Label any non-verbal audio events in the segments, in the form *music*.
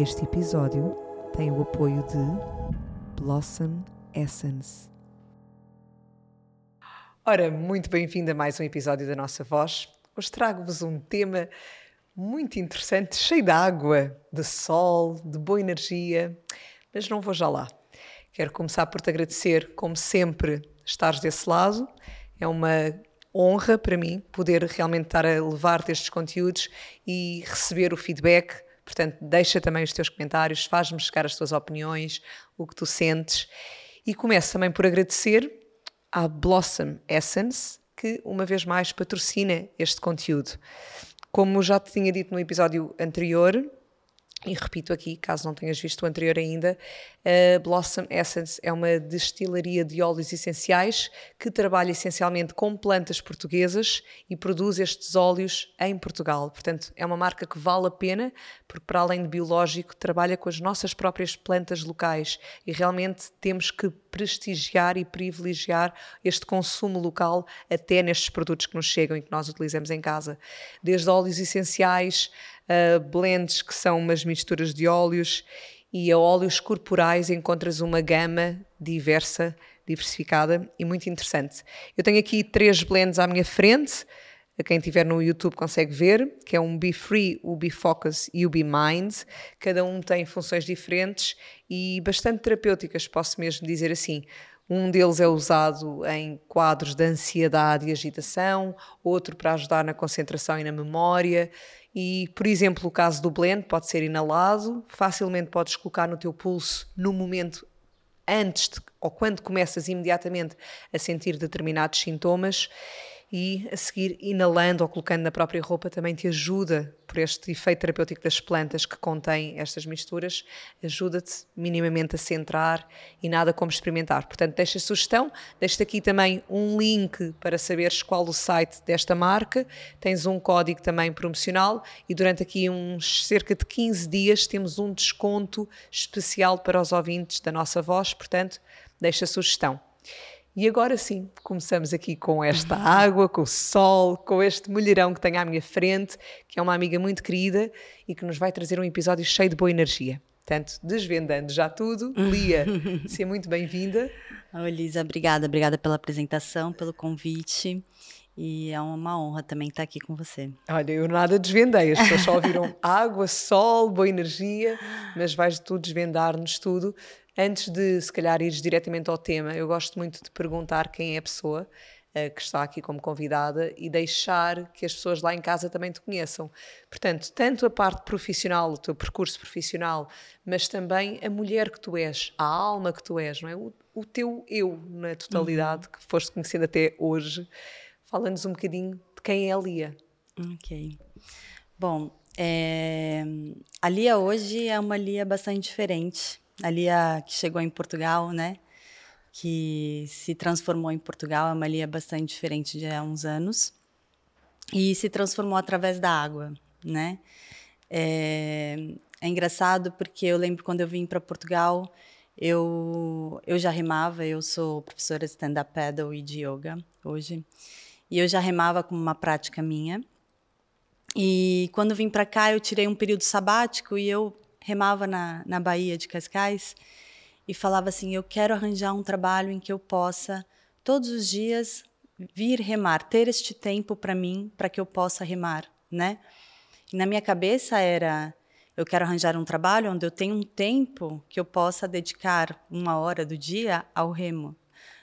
Este episódio tem o apoio de Blossom Essence. Ora, muito bem-vindo a mais um episódio da Nossa Voz. Hoje trago-vos um tema muito interessante, cheio de água, de sol, de boa energia, mas não vou já lá. Quero começar por te agradecer, como sempre, estares desse lado. É uma honra para mim poder realmente estar a levar-te estes conteúdos e receber o feedback. Portanto, deixa também os teus comentários, faz-me chegar as tuas opiniões, o que tu sentes. E começo também por agradecer à Blossom Essence, que uma vez mais patrocina este conteúdo. Como já te tinha dito no episódio anterior, e repito aqui, caso não tenhas visto o anterior ainda, a Blossom Essence é uma destilaria de óleos essenciais que trabalha essencialmente com plantas portuguesas e produz estes óleos em Portugal. Portanto, é uma marca que vale a pena, porque para além de biológico, trabalha com as nossas próprias plantas locais e realmente temos que prestigiar e privilegiar este consumo local até nestes produtos que nos chegam e que nós utilizamos em casa. Desde óleos essenciais, uh, blends que são umas misturas de óleos e a óleos corporais encontras uma gama diversa, diversificada e muito interessante. Eu tenho aqui três blends à minha frente, a quem estiver no YouTube consegue ver, que é um Be Free, o Be Focus e o Be Mind. Cada um tem funções diferentes e bastante terapêuticas, posso mesmo dizer assim. Um deles é usado em quadros de ansiedade e agitação, outro para ajudar na concentração e na memória. E, por exemplo, o caso do blend pode ser inalado, facilmente podes colocar no teu pulso no momento antes de, ou quando começas imediatamente a sentir determinados sintomas e a seguir inalando ou colocando na própria roupa também te ajuda por este efeito terapêutico das plantas que contém estas misturas, ajuda-te minimamente a centrar e nada como experimentar. Portanto, deixa sugestão, deixo-te aqui também um link para saberes qual o site desta marca, tens um código também promocional e durante aqui uns cerca de 15 dias temos um desconto especial para os ouvintes da nossa voz, portanto, deixa sugestão. E agora sim, começamos aqui com esta água, com o sol, com este mulherão que tenho à minha frente, que é uma amiga muito querida e que nos vai trazer um episódio cheio de boa energia. Portanto, desvendando já tudo, Lia, *laughs* seja muito bem-vinda. Oi, Lisa, obrigada, obrigada pela apresentação, pelo convite. E é uma honra também estar aqui com você. Olha, eu nada desvendei, as pessoas só ouviram *laughs* água, sol, boa energia, mas vais tu desvendar-nos tudo. Antes de, se calhar, ires diretamente ao tema, eu gosto muito de perguntar quem é a pessoa uh, que está aqui como convidada e deixar que as pessoas lá em casa também te conheçam. Portanto, tanto a parte profissional, o teu percurso profissional, mas também a mulher que tu és, a alma que tu és, não é? O, o teu eu na totalidade uhum. que foste conhecendo até hoje. Fala-nos um bocadinho de quem é a Lia. Ok. Bom, é, a Lia hoje é uma Lia bastante diferente a que chegou em Portugal, né? Que se transformou em Portugal, é uma Lia bastante diferente de há uns anos. E se transformou através da água, né? É, é engraçado porque eu lembro quando eu vim para Portugal, eu, eu já remava, eu sou professora de stand-up paddle e de yoga hoje, e eu já remava como uma prática minha. E quando vim para cá, eu tirei um período sabático e eu remava na, na Bahia de Cascais e falava assim: eu quero arranjar um trabalho em que eu possa todos os dias vir remar, ter este tempo para mim, para que eu possa remar, né? E na minha cabeça era eu quero arranjar um trabalho onde eu tenho um tempo que eu possa dedicar uma hora do dia ao remo.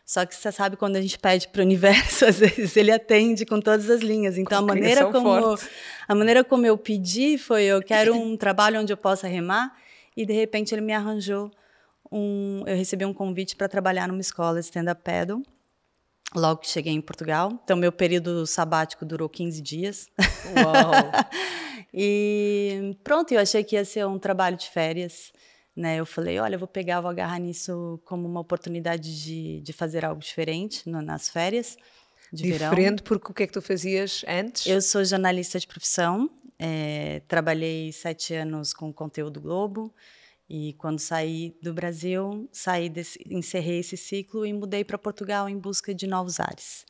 Só que você sabe quando a gente pede para o universo, *laughs* às vezes ele atende com todas as linhas. Então com a maneira como a maneira como eu pedi foi eu quero *laughs* um trabalho onde eu possa remar e de repente ele me arranjou um eu recebi um convite para trabalhar numa escola de stand up paddle logo que cheguei em Portugal. Então, meu período sabático durou 15 dias. Uau! *laughs* e pronto, eu achei que ia ser um trabalho de férias. Né, eu falei, olha, eu vou pegar, vou agarrar nisso como uma oportunidade de, de fazer algo diferente no, nas férias de Diferente verão. porque o que é que tu fazias antes? Eu sou jornalista de profissão, é, trabalhei sete anos com conteúdo Globo e quando saí do Brasil, saí desse, encerrei esse ciclo e mudei para Portugal em busca de novos ares.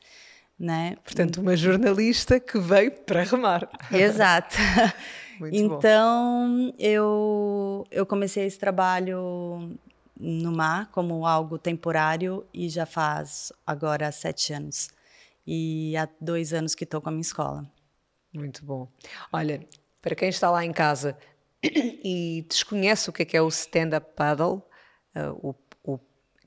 Né? Portanto, uma jornalista que veio para remar. Exato. *laughs* Muito então, eu, eu comecei esse trabalho no mar como algo temporário e já faz agora sete anos. E há dois anos que estou com a minha escola. Muito bom. Olha, para quem está lá em casa *clears throat* e desconhece o que é, que é o stand-up paddle, uh, o, o,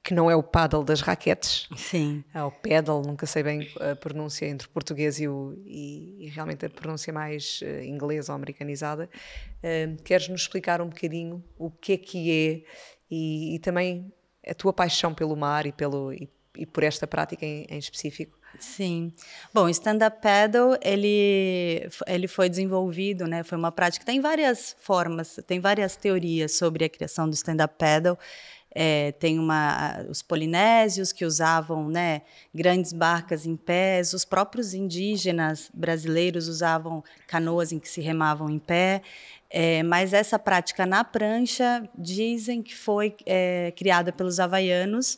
que não é o paddle das raquetes. Sim. É o paddle, nunca sei bem a pronúncia entre o português e, o, e, e realmente a pronúncia mais uh, inglesa ou americanizada. Uh, queres nos explicar um bocadinho o que é que é e, e também a tua paixão pelo mar e, pelo, e, e por esta prática em, em específico? Sim. Bom, o stand-up paddle, ele, ele foi desenvolvido, né? Foi uma prática, tem várias formas, tem várias teorias sobre a criação do stand-up paddle. É, tem uma, os polinésios que usavam né, grandes barcas em pés, os próprios indígenas brasileiros usavam canoas em que se remavam em pé, é, mas essa prática na prancha dizem que foi é, criada pelos havaianos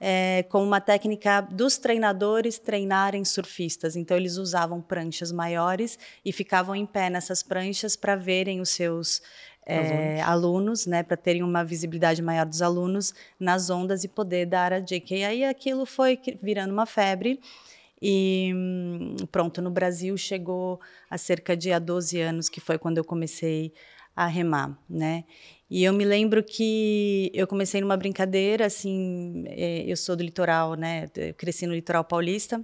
é, com uma técnica dos treinadores treinarem surfistas. Então, eles usavam pranchas maiores e ficavam em pé nessas pranchas para verem os seus é, alunos, né, para terem uma visibilidade maior dos alunos nas ondas e poder dar a dica. E aí aquilo foi virando uma febre. E pronto, no Brasil chegou a cerca de há 12 anos, que foi quando eu comecei a remar, né? E eu me lembro que eu comecei numa brincadeira, assim, é, eu sou do litoral, né? Eu cresci no litoral paulista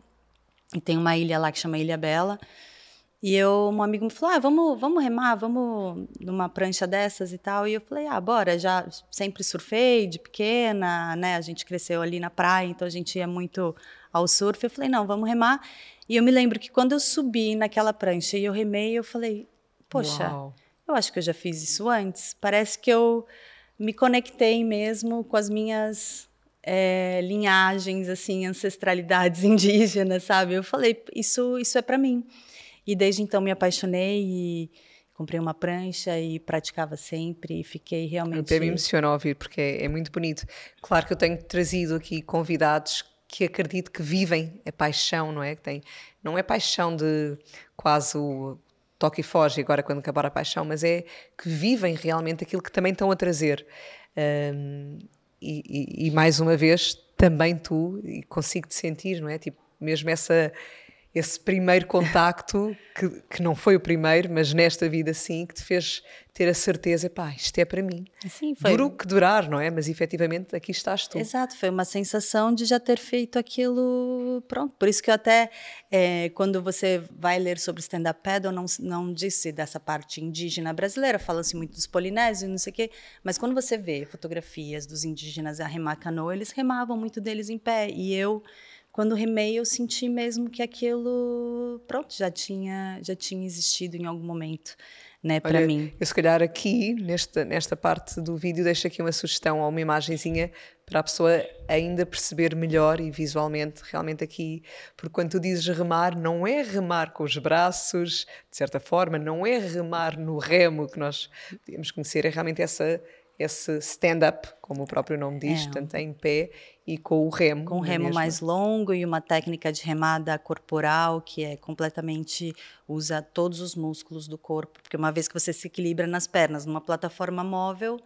e tem uma ilha lá que chama Ilha Bela. E eu, um amigo me falou: ah, vamos, vamos remar, vamos numa prancha dessas e tal. E eu falei: ah, bora. Já sempre surfei de pequena, né? A gente cresceu ali na praia, então a gente ia muito ao surf. Eu falei: não, vamos remar. E eu me lembro que quando eu subi naquela prancha e eu remei, eu falei: poxa. Uau eu acho que eu já fiz isso antes. Parece que eu me conectei mesmo com as minhas é, linhagens, assim, ancestralidades *laughs* indígenas, sabe? Eu falei, isso, isso é para mim. E desde então me apaixonei e comprei uma prancha e praticava sempre e fiquei realmente... Até me emociona ouvir, porque é, é muito bonito. Claro que eu tenho trazido aqui convidados que acredito que vivem a paixão, não é? Que tem, não é paixão de quase o toque e foge agora quando acabar a paixão, mas é que vivem realmente aquilo que também estão a trazer. Um, e, e, e, mais uma vez, também tu, e consigo te sentir, não é? Tipo, mesmo essa esse primeiro contacto, que, que não foi o primeiro, mas nesta vida sim, que te fez ter a certeza, pá, isto é para mim. Sim, foi. Duro que durar, não é? Mas efetivamente aqui estás tu. Exato, foi uma sensação de já ter feito aquilo pronto. Por isso que eu até, é, quando você vai ler sobre stand-up paddle, não, não disse dessa parte indígena brasileira, fala-se muito dos polinésios, não sei o quê, mas quando você vê fotografias dos indígenas a remar canoa, eles remavam muito deles em pé, e eu quando remei, eu senti mesmo que aquilo, pronto, já tinha, já tinha existido em algum momento, né, para mim. Eu se calhar aqui, nesta, nesta parte do vídeo, deixo aqui uma sugestão ou uma imagenzinha para a pessoa ainda perceber melhor e visualmente, realmente aqui, porque quando tu dizes remar, não é remar com os braços, de certa forma, não é remar no remo que nós podemos conhecer, é realmente essa esse stand-up, como o próprio nome diz, é. tanto em pé e com o remo. Com o é remo mesmo? mais longo e uma técnica de remada corporal que é completamente usa todos os músculos do corpo, porque uma vez que você se equilibra nas pernas numa plataforma móvel,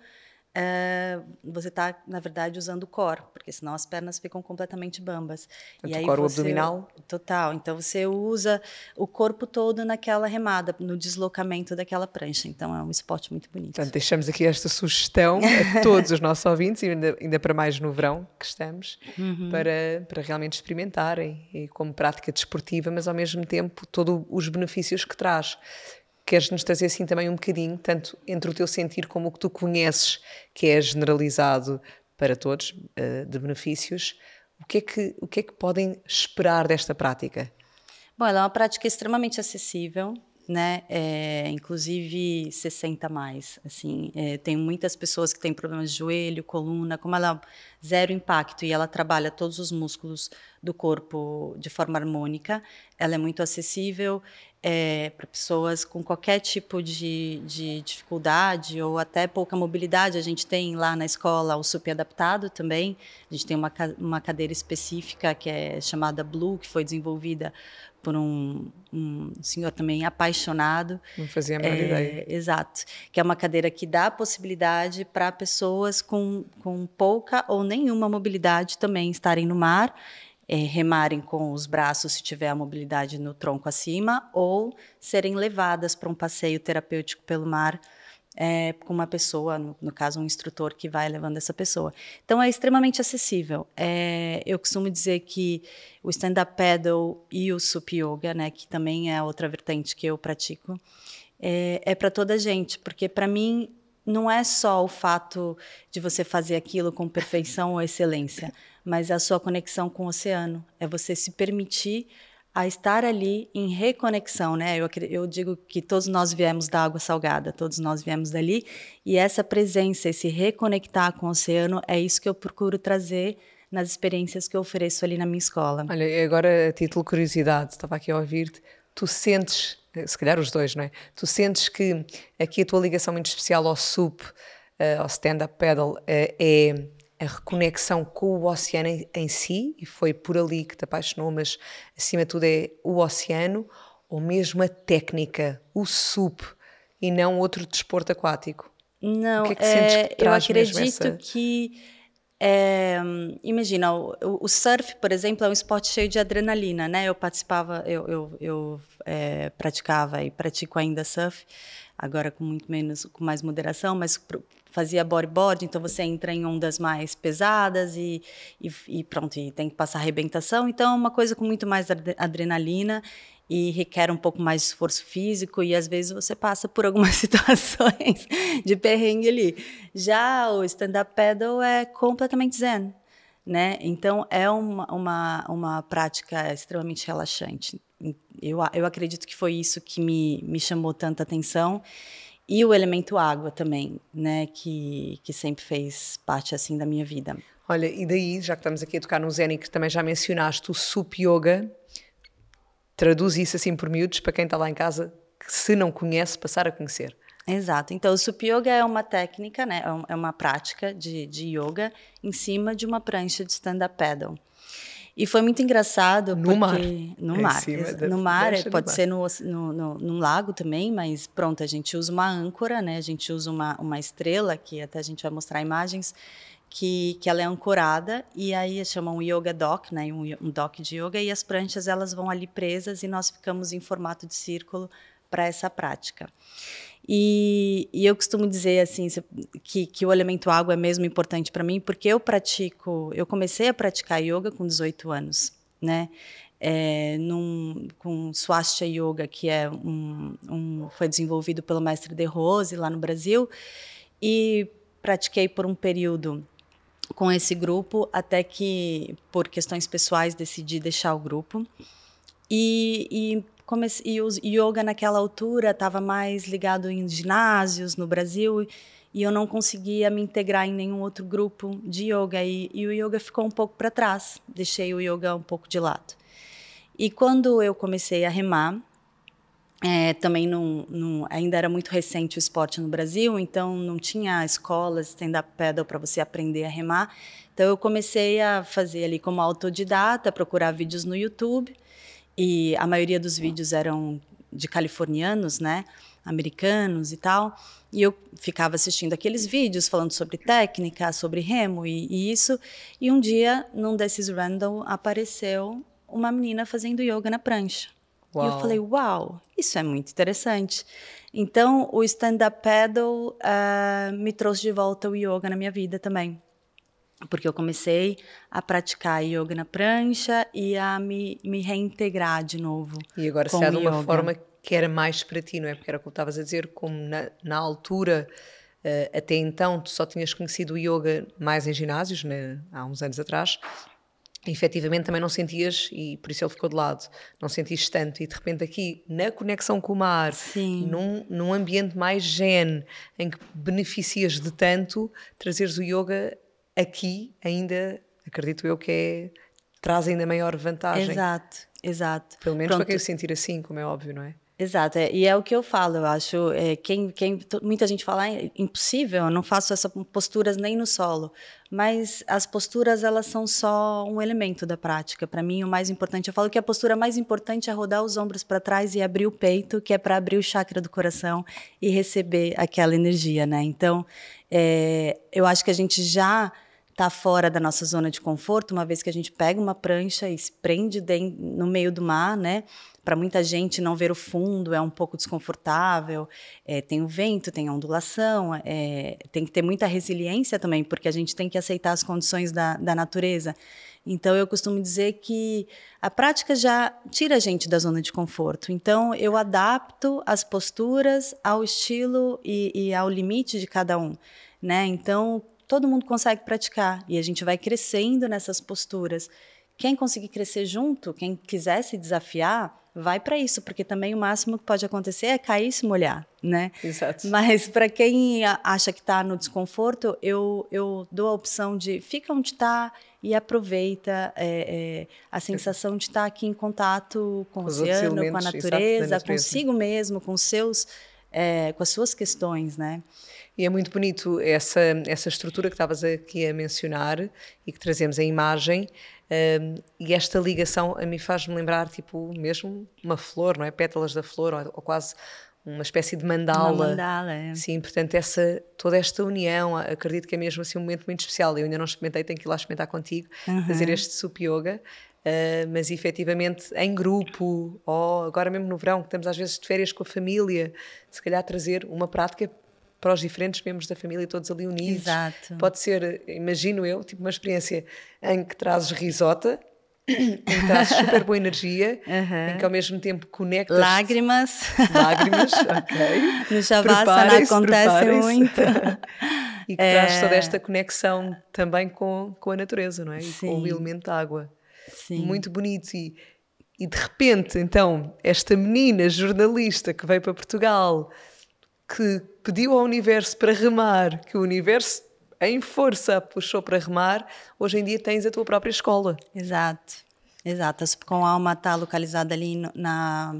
é, você está, na verdade, usando o core, porque senão as pernas ficam completamente bambas. Tanto e aí core você, abdominal? Total. Então você usa o corpo todo naquela remada, no deslocamento daquela prancha. Então é um esporte muito bonito. Portanto, deixamos aqui esta sugestão a *laughs* todos os nossos ouvintes, e ainda, ainda para mais no verão que estamos, uhum. para, para realmente experimentarem e como prática desportiva, mas ao mesmo tempo todos os benefícios que traz queres-nos trazer assim também um bocadinho, tanto entre o teu sentir como o que tu conheces, que é generalizado para todos, uh, de benefícios, O que é que, o que, é que podem esperar desta prática? Bom, ela é uma prática extremamente acessível, né? É, inclusive 60 mais. Assim, é, tem muitas pessoas que têm problemas de joelho, coluna, como ela zero impacto e ela trabalha todos os músculos do corpo de forma harmônica. Ela é muito acessível é, para pessoas com qualquer tipo de, de, dificuldade ou até pouca mobilidade. A gente tem lá na escola o SUP adaptado também. A gente tem uma, uma cadeira específica que é chamada Blue, que foi desenvolvida por um, um senhor também apaixonado. Não fazia a menor é, ideia. Exato. Que é uma cadeira que dá possibilidade para pessoas com, com pouca ou nenhuma mobilidade também estarem no mar é, remarem com os braços se tiver a mobilidade no tronco acima, ou serem levadas para um passeio terapêutico pelo mar é, com uma pessoa, no, no, caso um instrutor que vai levando essa pessoa. Então é extremamente acessível. É, eu costumo dizer que o stand-up paddle e o sup yoga, né, que também é outra vertente que eu pratico, é, é para toda gente, porque para mim não é só o fato de você fazer aquilo com perfeição ou excelência, mas é a sua conexão com o oceano. É você se permitir a estar ali em reconexão, né? Eu, eu digo que todos nós viemos da água salgada, todos nós viemos dali, e essa presença, esse reconectar com o oceano, é isso que eu procuro trazer nas experiências que eu ofereço ali na minha escola. Olha, agora a título de curiosidade, estava aqui a ouvir-te, tu sentes, se calhar os dois, não é? Tu sentes que aqui a tua ligação muito especial ao SUP, uh, ao stand-up paddle, uh, é a reconexão com o oceano em, em, si, e foi por ali que te apaixonou, mas acima de tudo é o oceano, ou mesmo a técnica, o SUP, e não outro desporto aquático? Não, que é que é, que eu acredito essa... que. É, imagina, o, o, surf, por exemplo, é um esporte cheio de adrenalina, né? Eu participava, eu, eu, eu é, praticava e pratico ainda surf, agora com muito menos, com mais moderação, mas fazia bodyboard, então você entra em ondas mais pesadas e, e, e, pronto, e tem que passar arrebentação. Então é uma coisa com muito mais adrenalina e requer um pouco mais de esforço físico e às vezes você passa por algumas *laughs* situações de perrengue ali. Já o stand-up paddle é completamente zen, né? Então é uma, uma, uma prática extremamente relaxante. Eu, eu acredito que foi isso que me, me chamou tanta atenção e o elemento água também, né, que, que sempre fez parte assim da minha vida. Olha, e daí, já que estamos aqui a tocar no Zen e que também já mencionaste o Sup Yoga, traduz isso assim por miúdos para quem está lá em casa, que se não conhece, passar a conhecer. Exato. Então, o Sup Yoga é uma técnica, né, é, é uma prática de, de yoga em cima de uma prancha de stand-up paddle. E foi muito engraçado no porque... Mar. No mar. No mar. pode ser no, no, no, no, lago também, mas pronto, a gente usa uma âncora, né? A gente usa uma, uma estrela, que até a gente vai mostrar imagens, que, que ela é ancorada e aí chama um yoga dock, né? Um, um dock de yoga e as pranchas elas vão ali presas e nós ficamos em formato de círculo para essa prática. E, e, eu costumo dizer assim que, que o elemento água é mesmo importante para mim, porque eu pratico, eu comecei a praticar yoga com 18 anos, né? É, num, com Swastika Yoga, que é um, um, foi desenvolvido pelo mestre De Rose lá no Brasil, e pratiquei por um período com esse grupo, até que, por questões pessoais, decidi deixar o grupo. E, e comecei, e o yoga naquela altura estava mais ligado em ginásios no Brasil e eu não conseguia me integrar em nenhum outro grupo de yoga e, e o yoga ficou um pouco para trás, deixei o yoga um pouco de lado. E quando eu comecei a remar, é, também não, não, ainda era muito recente o esporte no Brasil, então não tinha escolas stand-up paddle para você aprender a remar. Então eu comecei a fazer ali como autodidata, procurar vídeos no YouTube e a maioria dos vídeos eram de californianos, né, americanos e tal. E eu ficava assistindo aqueles vídeos falando sobre técnica, sobre remo e, e isso. E um dia, num desses random, apareceu uma menina fazendo yoga na prancha. Uau. E eu falei, uau, isso é muito interessante. Então, o stand-up paddle uh, me trouxe de volta o yoga na minha vida também porque eu comecei a praticar yoga na prancha e a me, me reintegrar de novo. E agora se há de uma yoga. forma que era mais para ti, não é? Porque era como estavas a dizer, como na, na altura, uh, até então, tu só tinhas conhecido o yoga mais em ginásios, né? há uns anos atrás, E, efetivamente também não sentias, e por isso ele ficou de lado, não sentiste tanto. E de repente aqui, na conexão com o mar, num, num ambiente mais zen, em que beneficias de tanto, trazeres o yoga aqui ainda, acredito eu que é, traz ainda maior vantagem. Exato, exato. Pelo menos Pronto. para quem sentir assim, como é óbvio, não é? Exato, é, e é o que eu falo, eu acho, é, quem, quem, muita gente fala, é impossível, eu não faço essas posturas nem no solo, mas as posturas, elas são só um elemento da prática, para mim o mais importante, eu falo que a postura mais importante é rodar os ombros para trás e abrir o peito, que é para abrir o chakra do coração e receber aquela energia, né, então, é, eu acho que a gente já está fora da nossa zona de conforto, uma vez que a gente pega uma prancha e se prende dentro, no meio do mar, né? Para muita gente, não ver o fundo é um pouco desconfortável. É, tem o vento, tem a ondulação, é, tem que ter muita resiliência também, porque a gente tem que aceitar as condições da, da natureza. Então, eu costumo dizer que a prática já tira a gente da zona de conforto. Então, eu adapto as posturas ao estilo e, e ao limite de cada um. Né? Então, todo mundo consegue praticar e a gente vai crescendo nessas posturas. Quem conseguir crescer junto, quem quiser se desafiar, vai para isso, porque também o máximo que pode acontecer é cair e se molhar, né? Exato. Mas para quem acha que está no desconforto, eu, eu dou a opção de fica onde está e aproveita é, é, a sensação de estar tá aqui em contato com, com o oceano, com a natureza, natureza, consigo mesmo, com seus, é, com as suas questões, né? E é muito bonito essa, essa estrutura que estavas aqui a mencionar e que trazemos a imagem. Um, e esta ligação a mim faz-me lembrar, tipo, mesmo uma flor, não é? Pétalas da flor, ou, ou quase uma espécie de mandala. Uma mandala, é. Sim, portanto, essa, toda esta união, acredito que é mesmo assim um momento muito especial. Eu ainda não experimentei, tenho que ir lá experimentar contigo, uhum. fazer este sup yoga. Uh, mas efetivamente em grupo, ou agora mesmo no verão, que estamos às vezes de férias com a família, se calhar trazer uma prática para os diferentes membros da família, todos ali unidos. Exato. Pode ser, imagino eu, tipo uma experiência em que trazes risota, em que trazes super boa energia, uhum. em que ao mesmo tempo conectas. Lágrimas. Lágrimas, *laughs* ok. No Shavasana acontece muito. e que é... traz toda esta conexão também com, com a natureza, não é? E com o elemento água. Sim. Muito bonito. E, e de repente, então, esta menina jornalista que veio para Portugal que pediu ao universo para remar, que o universo em força puxou para remar, hoje em dia tens a tua própria escola. Exato. Exato, a Subcom Alma está localizada ali na,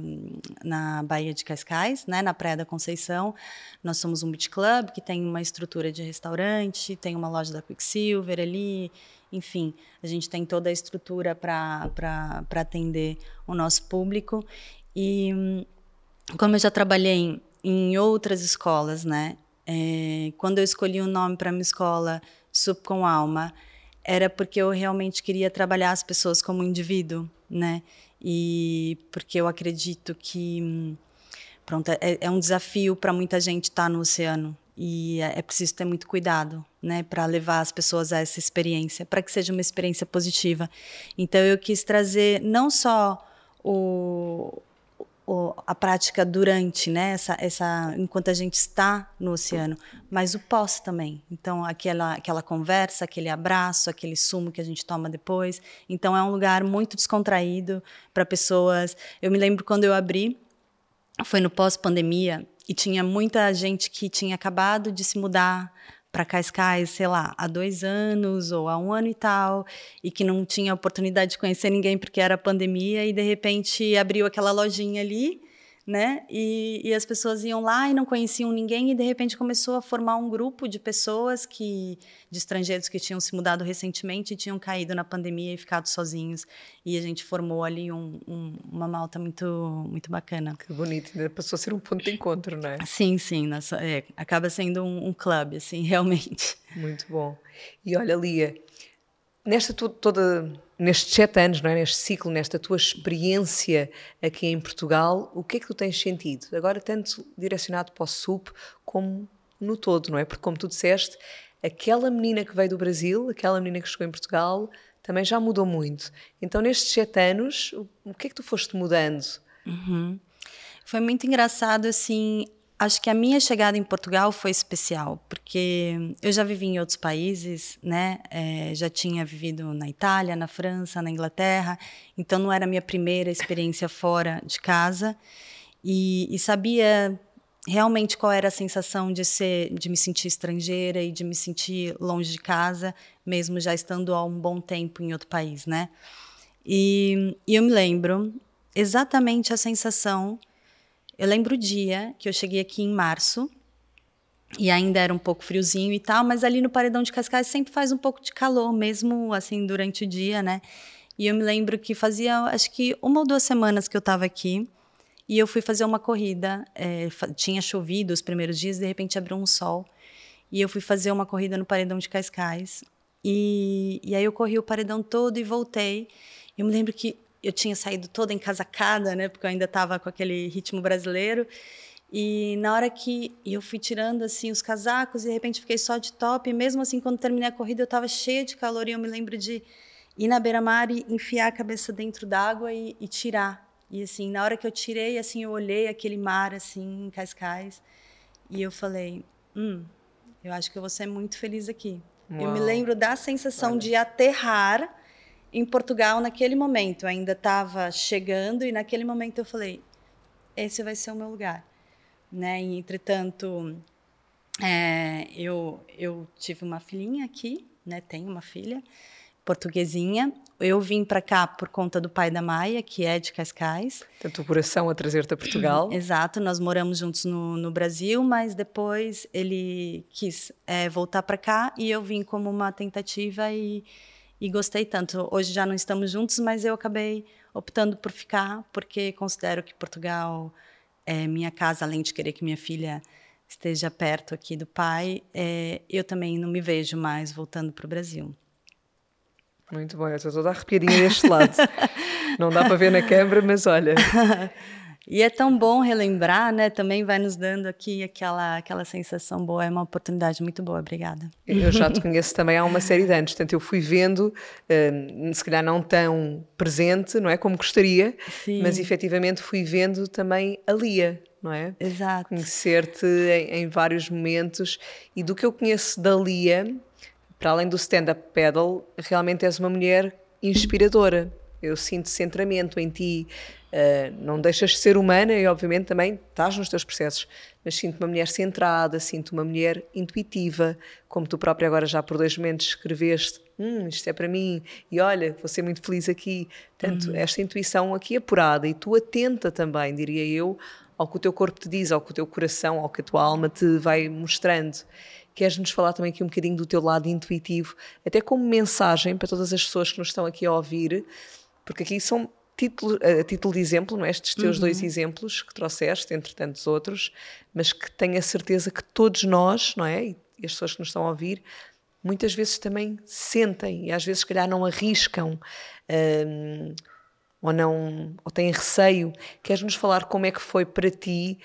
na Baía de Cascais, né, na Praia da Conceição. Nós somos um beach club que tem uma estrutura de restaurante, tem uma loja da Quicksilver ali, enfim, a gente tem toda a estrutura para atender o nosso público. E como eu já trabalhei em outras escolas, né? É, quando eu escolhi o um nome para minha escola, Sup com Alma, era porque eu realmente queria trabalhar as pessoas como indivíduo, né? E porque eu acredito que pronto, é, é um desafio para muita gente estar tá no oceano e é, é preciso ter muito cuidado, né, para levar as pessoas a essa experiência, para que seja uma experiência positiva. Então eu quis trazer não só o, a prática durante, né, essa, essa, enquanto a gente está no oceano, mas o pós também. Então, aquela, aquela conversa, aquele abraço, aquele sumo que a gente toma depois. Então, é um lugar muito descontraído para pessoas. Eu me lembro quando eu abri, foi no pós-pandemia, e tinha muita gente que tinha acabado de se mudar para Cascais, sei lá, há dois anos ou há um ano e tal, e que não tinha oportunidade de conhecer ninguém porque era pandemia, e de repente abriu aquela lojinha ali né? E, e, as pessoas iam lá e não conheciam ninguém e de repente começou a formar um grupo de pessoas que de estrangeiros que tinham se mudado recentemente e tinham caído na pandemia e ficado sozinhos e a gente formou ali um, um, uma malta muito muito bacana. Que bonito, né? passou a ser um ponto de encontro, né? Sim, sim, nossa, é, acaba sendo um, um clube, assim, *laughs* realmente. Muito bom. E olha, Lia, nesta toda nestes sete anos, não é? neste ciclo, nesta tua experiência aqui em Portugal, o que é que tu tens sentido? Agora, tanto direcionado para o SUP como no todo, não é? Porque, como tu disseste, aquela menina que veio do Brasil, aquela menina que chegou em Portugal, também já mudou muito. Então, nestes sete anos, o que é que tu foste mudando? Uhum. Foi muito engraçado, assim, acho que a minha chegada em Portugal foi especial, porque eu já vivi em outros países, né? É, já tinha vivido na Itália, na França, na Inglaterra, então não era a minha primeira experiência fora de casa e, e sabia realmente qual era a sensação de ser, de me sentir estrangeira e de me sentir longe de casa, mesmo já estando há um bom tempo em outro país, né? E, e eu me lembro exatamente a sensação eu lembro o dia que eu cheguei aqui em março e ainda era um pouco friozinho e tal, mas ali no Paredão de Cascais sempre faz um pouco de calor, mesmo assim durante o dia, né? E eu me lembro que fazia, acho que uma ou duas semanas que eu estava aqui e eu fui fazer uma corrida. É, tinha chovido os primeiros dias, de repente abriu um sol e eu fui fazer uma corrida no Paredão de Cascais. E, e aí eu corri o paredão todo e voltei. Eu me lembro que eu tinha saído toda encasacada, né? Porque eu ainda estava com aquele ritmo brasileiro. E na hora que eu fui tirando assim os casacos, e de repente fiquei só de top, e mesmo assim quando terminei a corrida eu estava cheia de calor e eu me lembro de ir na beira-mar e enfiar a cabeça dentro d'água e, e, tirar. E assim, na hora que eu tirei, assim, eu olhei aquele mar assim em Cascais e eu falei, hum, eu acho que eu vou ser muito feliz aqui. Uau. Eu me lembro da sensação Olha. de aterrar em Portugal naquele momento. ainda estava chegando e naquele momento eu falei, esse vai ser o meu lugar, né? E, entretanto, é, eu eu tive uma filhinha aqui, né? Tenho uma filha portuguesinha. Eu vim para cá por conta do pai da Maia, que é de Cascais. Tanto o coração a trazer-te a Portugal. *clears throat* Exato, nós moramos juntos no, no Brasil, mas depois ele quis é, voltar para cá e eu vim como uma tentativa e e gostei tanto. Hoje já não estamos juntos, mas eu acabei optando por ficar porque considero que Portugal é minha casa, além de querer que minha filha esteja perto aqui do pai, é, eu também não me vejo mais voltando para o Brasil. Muito bom, eu estou toda arrepiadinha deste lado. *laughs* não dá para ver na câmera, mas olha. *laughs* E é tão bom relembrar, né? Também vai nos dando aqui aquela, aquela sensação boa. É uma oportunidade muito boa. Obrigada. Eu já te conheço também há uma série de anos, portanto eu fui vendo, uh, se calhar não tão presente, não é? Como gostaria, Sim. mas efetivamente fui vendo também a Lia, não é? Exato. Conhecer-te em, em, vários momentos e do que eu conheço da Lia, para além do stand-up paddle, realmente és uma mulher inspiradora. Eu sinto centramento em ti, Uh, não deixas de ser humana e, obviamente, também estás nos teus processos. Mas sinto uma mulher centrada, sinto uma mulher intuitiva, como tu própria agora já por dois momentos escreveste: hum, isto é para mim, e olha, vou ser muito feliz aqui. Portanto, uhum. esta intuição aqui apurada e tu atenta também, diria eu, ao que o teu corpo te diz, ao que o teu coração, ao que a tua alma te vai mostrando. Queres-nos falar também aqui um bocadinho do teu lado intuitivo, até como mensagem para todas as pessoas que nos estão aqui a ouvir, porque aqui são título, a título de exemplo, não é? estes teus uhum. dois exemplos que trouxeste, entre tantos outros, mas que tenho a certeza que todos nós, não é? E as pessoas que nos estão a ouvir, muitas vezes também sentem e às vezes, se calhar, não arriscam. Um, ou não ou têm receio, queres-nos falar como é que foi para ti,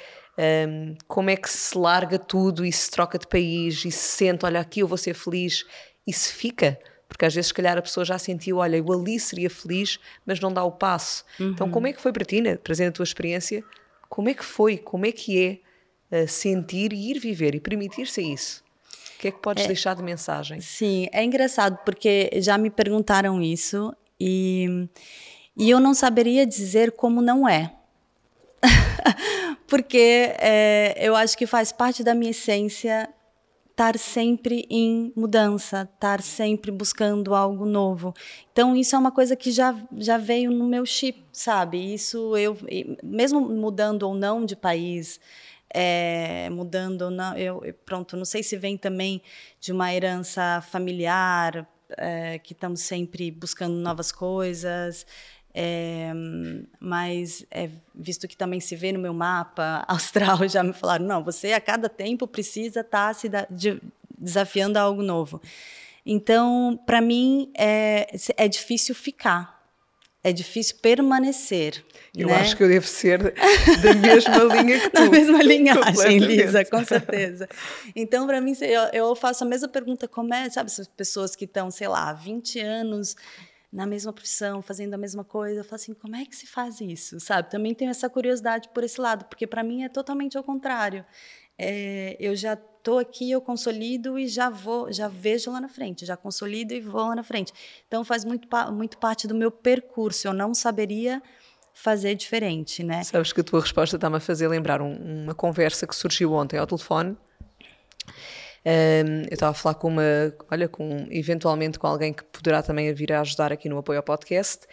um, como é que se larga tudo e se troca de país e se sente, olha, aqui eu vou ser feliz e se fica? Porque às vezes, se calhar, a pessoa já sentiu, olha, eu ali seria feliz, mas não dá o passo. Uhum. Então, como é que foi para ti, né? trazendo a tua experiência, como é que foi, como é que é uh, sentir e ir viver e permitir-se isso? O que é que podes é, deixar de mensagem? Sim, é engraçado porque já me perguntaram isso e, e eu não saberia dizer como não é. *laughs* porque é, eu acho que faz parte da minha essência estar sempre em mudança, estar sempre buscando algo novo. Então isso é uma coisa que já já veio no meu chip, sabe? Isso eu mesmo mudando ou não de país, é, mudando ou não, eu pronto, não sei se vem também de uma herança familiar, é, que estamos sempre buscando novas coisas. É, mas é, visto que também se vê no meu mapa *laughs* astral, já me falaram, não, você a cada tempo precisa estar tá se da, de, desafiando a algo novo. Então, para mim, é, é difícil ficar, é difícil permanecer. Eu né? acho que eu devo ser da mesma *laughs* linha que tu. Da mesma *laughs* linhagem, Lisa, com certeza. Então, para mim, eu, eu faço a mesma pergunta, como é, sabe, essas pessoas que estão, sei lá, 20 anos na mesma profissão, fazendo a mesma coisa. Eu falo assim, como é que se faz isso, sabe? Também tenho essa curiosidade por esse lado, porque para mim é totalmente ao contrário. É, eu já estou aqui, eu consolido e já vou, já vejo lá na frente, já consolido e vou lá na frente. Então faz muito, muito parte do meu percurso. Eu não saberia fazer diferente, né? Sabes que a tua resposta está-me a fazer lembrar um, uma conversa que surgiu ontem ao telefone. Um, eu estava a falar com uma, olha, com eventualmente com alguém que poderá também vir a ajudar aqui no apoio ao podcast,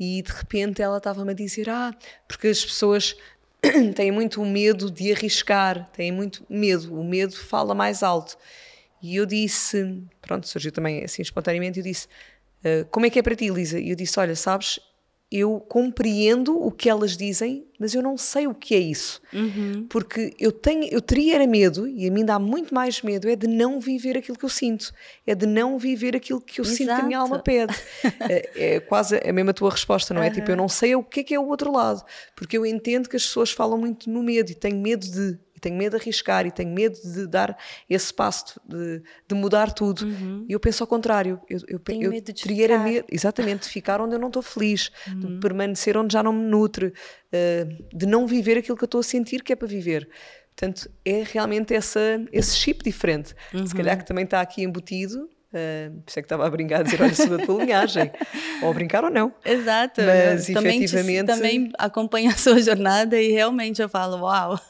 e de repente ela estava-me a dizer: Ah, porque as pessoas *clears throat* têm muito medo de arriscar, têm muito medo, o medo fala mais alto. E eu disse, pronto, surgiu também assim espontaneamente, eu disse: uh, Como é que é para ti, Lisa? E eu disse: Olha, sabes, eu compreendo o que elas dizem, mas eu não sei o que é isso. Uhum. Porque eu tenho, eu teria era medo, e a mim dá muito mais medo, é de não viver aquilo que eu sinto. É de não viver aquilo que eu Exato. sinto que a minha alma pede. *laughs* é, é, quase a mesma tua resposta, não é? Uhum. Tipo, eu não sei o que é que é o outro lado. Porque eu entendo que as pessoas falam muito no medo e tenho medo de e tenho medo de arriscar e tenho medo de dar esse passo de, de mudar tudo. Uhum. E eu penso ao contrário. Eu, eu, tenho eu medo de teria medo, exatamente, de ficar onde eu não estou feliz, uhum. de permanecer onde já não me nutre, uh, de não viver aquilo que eu estou a sentir que é para viver. Portanto, é realmente essa, esse chip diferente. Uhum. Se calhar que também está aqui embutido Uh, por isso é que estava a brincar a dizer, olha, sou da tua linhagem. *laughs* ou brincar ou não. Exato. Mas também efetivamente... Te, também acompanho *laughs* a sua jornada e realmente eu falo, uau.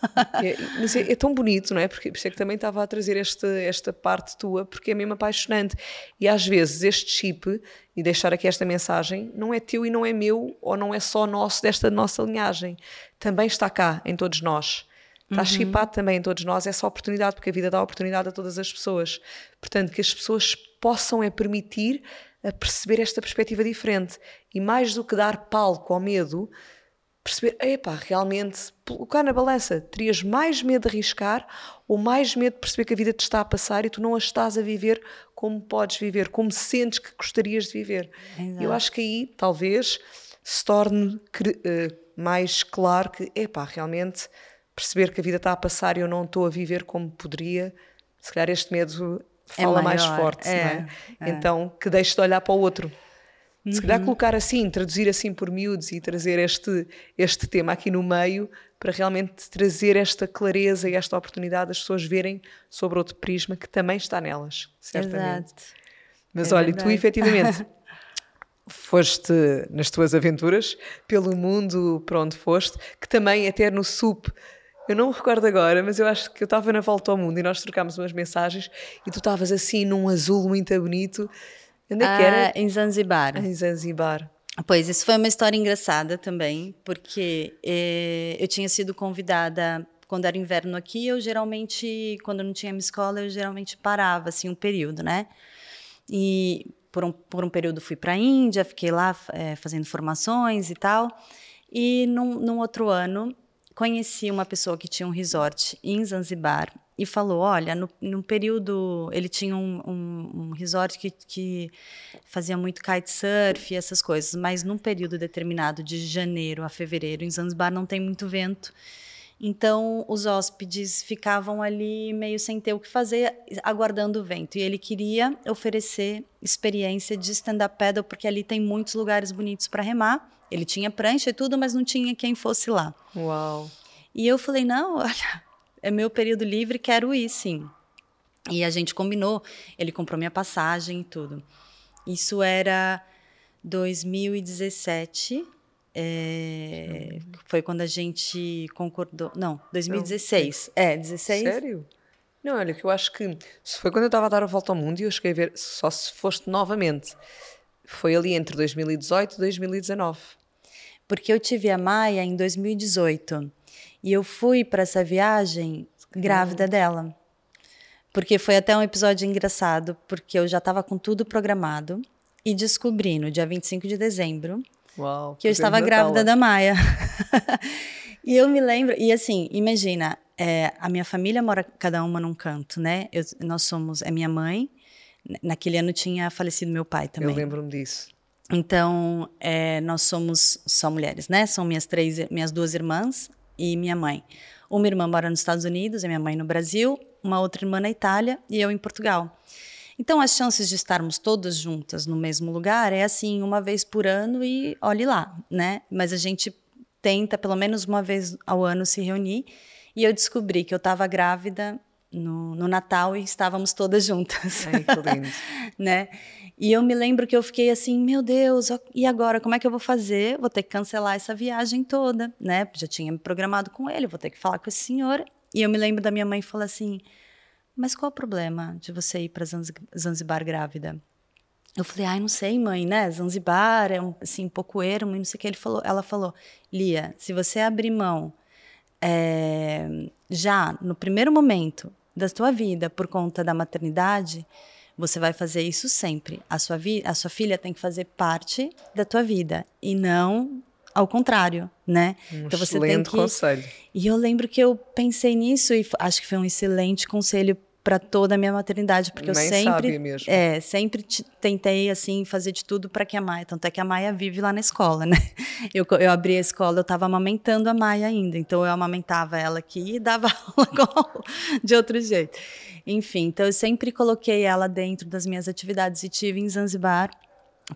é, mas é, é, tão bonito, não é? Porque por isso é que também estava a trazer esta, esta parte tua, porque é mesmo apaixonante. E às vezes este chip, e deixar aqui esta mensagem, não é teu e não é meu, ou não é só nosso desta nossa linhagem. Também está cá, em todos nós. Está uhum. chipado também em todos nós essa oportunidade, porque a vida dá oportunidade a todas as pessoas. Portanto, que as pessoas possam é permitir a perceber esta perspectiva diferente. E mais do que dar palco ao medo, perceber, epá, realmente, colocar na balança, terias mais medo de arriscar ou mais medo de perceber que a vida te está a passar e tu não a estás a viver como podes viver, como sentes que gostarias de viver. Exato. Eu acho que aí, talvez, se torne uh, mais claro que, epá, realmente perceber que a vida está a passar e eu não estou a viver como poderia, se calhar este medo fala é mais forte, é, é? é, Então, que deixe de olhar para o outro. Uhum. Se calhar uhum. colocar assim, traduzir assim por miúdos e trazer este, este tema aqui no meio para realmente trazer esta clareza e esta oportunidade das pessoas verem sobre outro prisma que também está nelas, certamente. Exato. Mas é olha, verdade. tu efetivamente *laughs* foste nas tuas aventuras pelo mundo para onde foste, que também até no SUP eu não me recordo agora, mas eu acho que eu estava na volta ao mundo e nós trocámos umas mensagens e tu estavas assim num azul muito bonito. Onde é que era? Ah, em Zanzibar. Em Zanzibar. Pois, isso foi uma história engraçada também, porque eh, eu tinha sido convidada quando era inverno aqui, eu geralmente, quando não tinha minha escola, eu geralmente parava assim um período, né? E por um, por um período fui para a Índia, fiquei lá é, fazendo formações e tal. E num, num outro ano conheci uma pessoa que tinha um resort em Zanzibar e falou: olha, no, período. Ele tinha um, um, um resort que, que, fazia muito kitesurf e essas coisas, mas num período determinado, de janeiro a fevereiro, em Zanzibar não tem muito vento. Então, os hóspedes ficavam ali meio sem ter o que fazer, aguardando o vento. E ele queria oferecer experiência de stand-up paddle, porque ali tem muitos lugares bonitos para remar. Ele tinha prancha e tudo, mas não tinha quem fosse lá. Uau! E eu falei: não, *laughs* olha, é meu período livre, quero ir sim. E a gente combinou, ele comprou minha passagem e tudo. Isso era 2017. É. Foi quando a gente concordou. Não, 2016. Não. É, 16. Sério? Não, olha, que eu acho que se foi quando eu estava a dar a volta ao mundo e eu cheguei a ver, só se foste novamente. Foi ali entre 2018 e 2019. Porque eu tive a Maia em 2018 e eu fui para essa viagem grávida dela. Porque foi até um episódio engraçado, porque eu já estava com tudo programado e descobri no dia 25 de dezembro Uau, que eu estava grávida da Maia. *laughs* e eu me lembro, e assim, imagina, é, a minha família mora cada uma num canto, né? Eu, nós somos, é minha mãe, Naquele ano tinha falecido meu pai também. Eu lembro-me disso. Então, é, nós somos só mulheres, né? São minhas três, minhas duas irmãs e minha mãe. Uma irmã mora nos Estados Unidos, a minha mãe no Brasil, uma outra irmã na Itália e eu em Portugal. Então, as chances de estarmos todas juntas no mesmo lugar é assim, uma vez por ano e olhe lá, né? Mas a gente tenta, pelo menos uma vez ao ano, se reunir. E eu descobri que eu estava grávida no, no, Natal e estávamos todas juntas. Ai, que lindo. *laughs* né? E eu me lembro que eu fiquei assim, meu Deus, e agora como é que eu vou fazer? Vou ter que cancelar essa viagem toda, né? Já tinha me programado com ele, vou ter que falar com esse senhor. E eu me lembro da minha mãe falar assim: "Mas qual o problema de você ir para Zanzibar grávida?" Eu falei: "Ai, não sei, mãe, né? Zanzibar é um assim, um pouco ermo e não sei o que ele falou. Ela falou: "Lia, se você abrir mão é, já no primeiro momento da sua vida por conta da maternidade, você vai fazer isso sempre. A sua, a sua filha tem que fazer parte da tua vida e não ao contrário, né? Um então você tem que... conselho. E eu lembro que eu pensei nisso e acho que foi um excelente conselho para toda a minha maternidade, porque Nem eu sempre é, sempre tentei assim fazer de tudo para que a Maia, tanto é que a Maia vive lá na escola, né? *laughs* Eu, eu abri a escola, eu estava amamentando a Maia ainda, então eu amamentava ela aqui e dava *laughs* aula de outro jeito. Enfim, então eu sempre coloquei ela dentro das minhas atividades e tive em Zanzibar.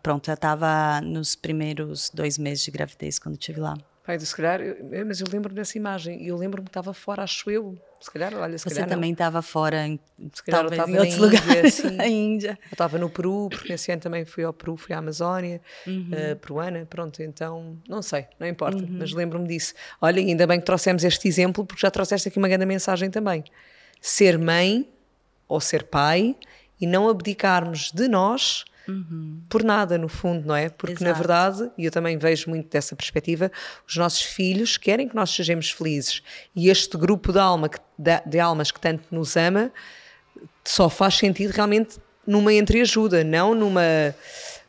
Pronto, eu estava nos primeiros dois meses de gravidez quando estive lá. Pai, se calhar, eu, mas eu lembro dessa imagem e eu lembro-me que estava fora, acho eu. Se calhar, olha, se Você calhar também estava fora, em, se calhar talvez estava em outros lugares, assim. *laughs* na Índia. Eu estava no Peru, porque esse ano também fui ao Peru, fui à Amazónia, uhum. uh, peruana, pronto, então, não sei, não importa, uhum. mas lembro-me disso. Olha, ainda bem que trouxemos este exemplo, porque já trouxeste aqui uma grande mensagem também. Ser mãe ou ser pai e não abdicarmos de nós Uhum. por nada, no fundo, não é? Porque, Exato. na verdade, e eu também vejo muito dessa perspectiva, os nossos filhos querem que nós sejamos felizes. E este grupo de, alma que, de, de almas que tanto nos ama só faz sentido realmente numa entreajuda, não numa,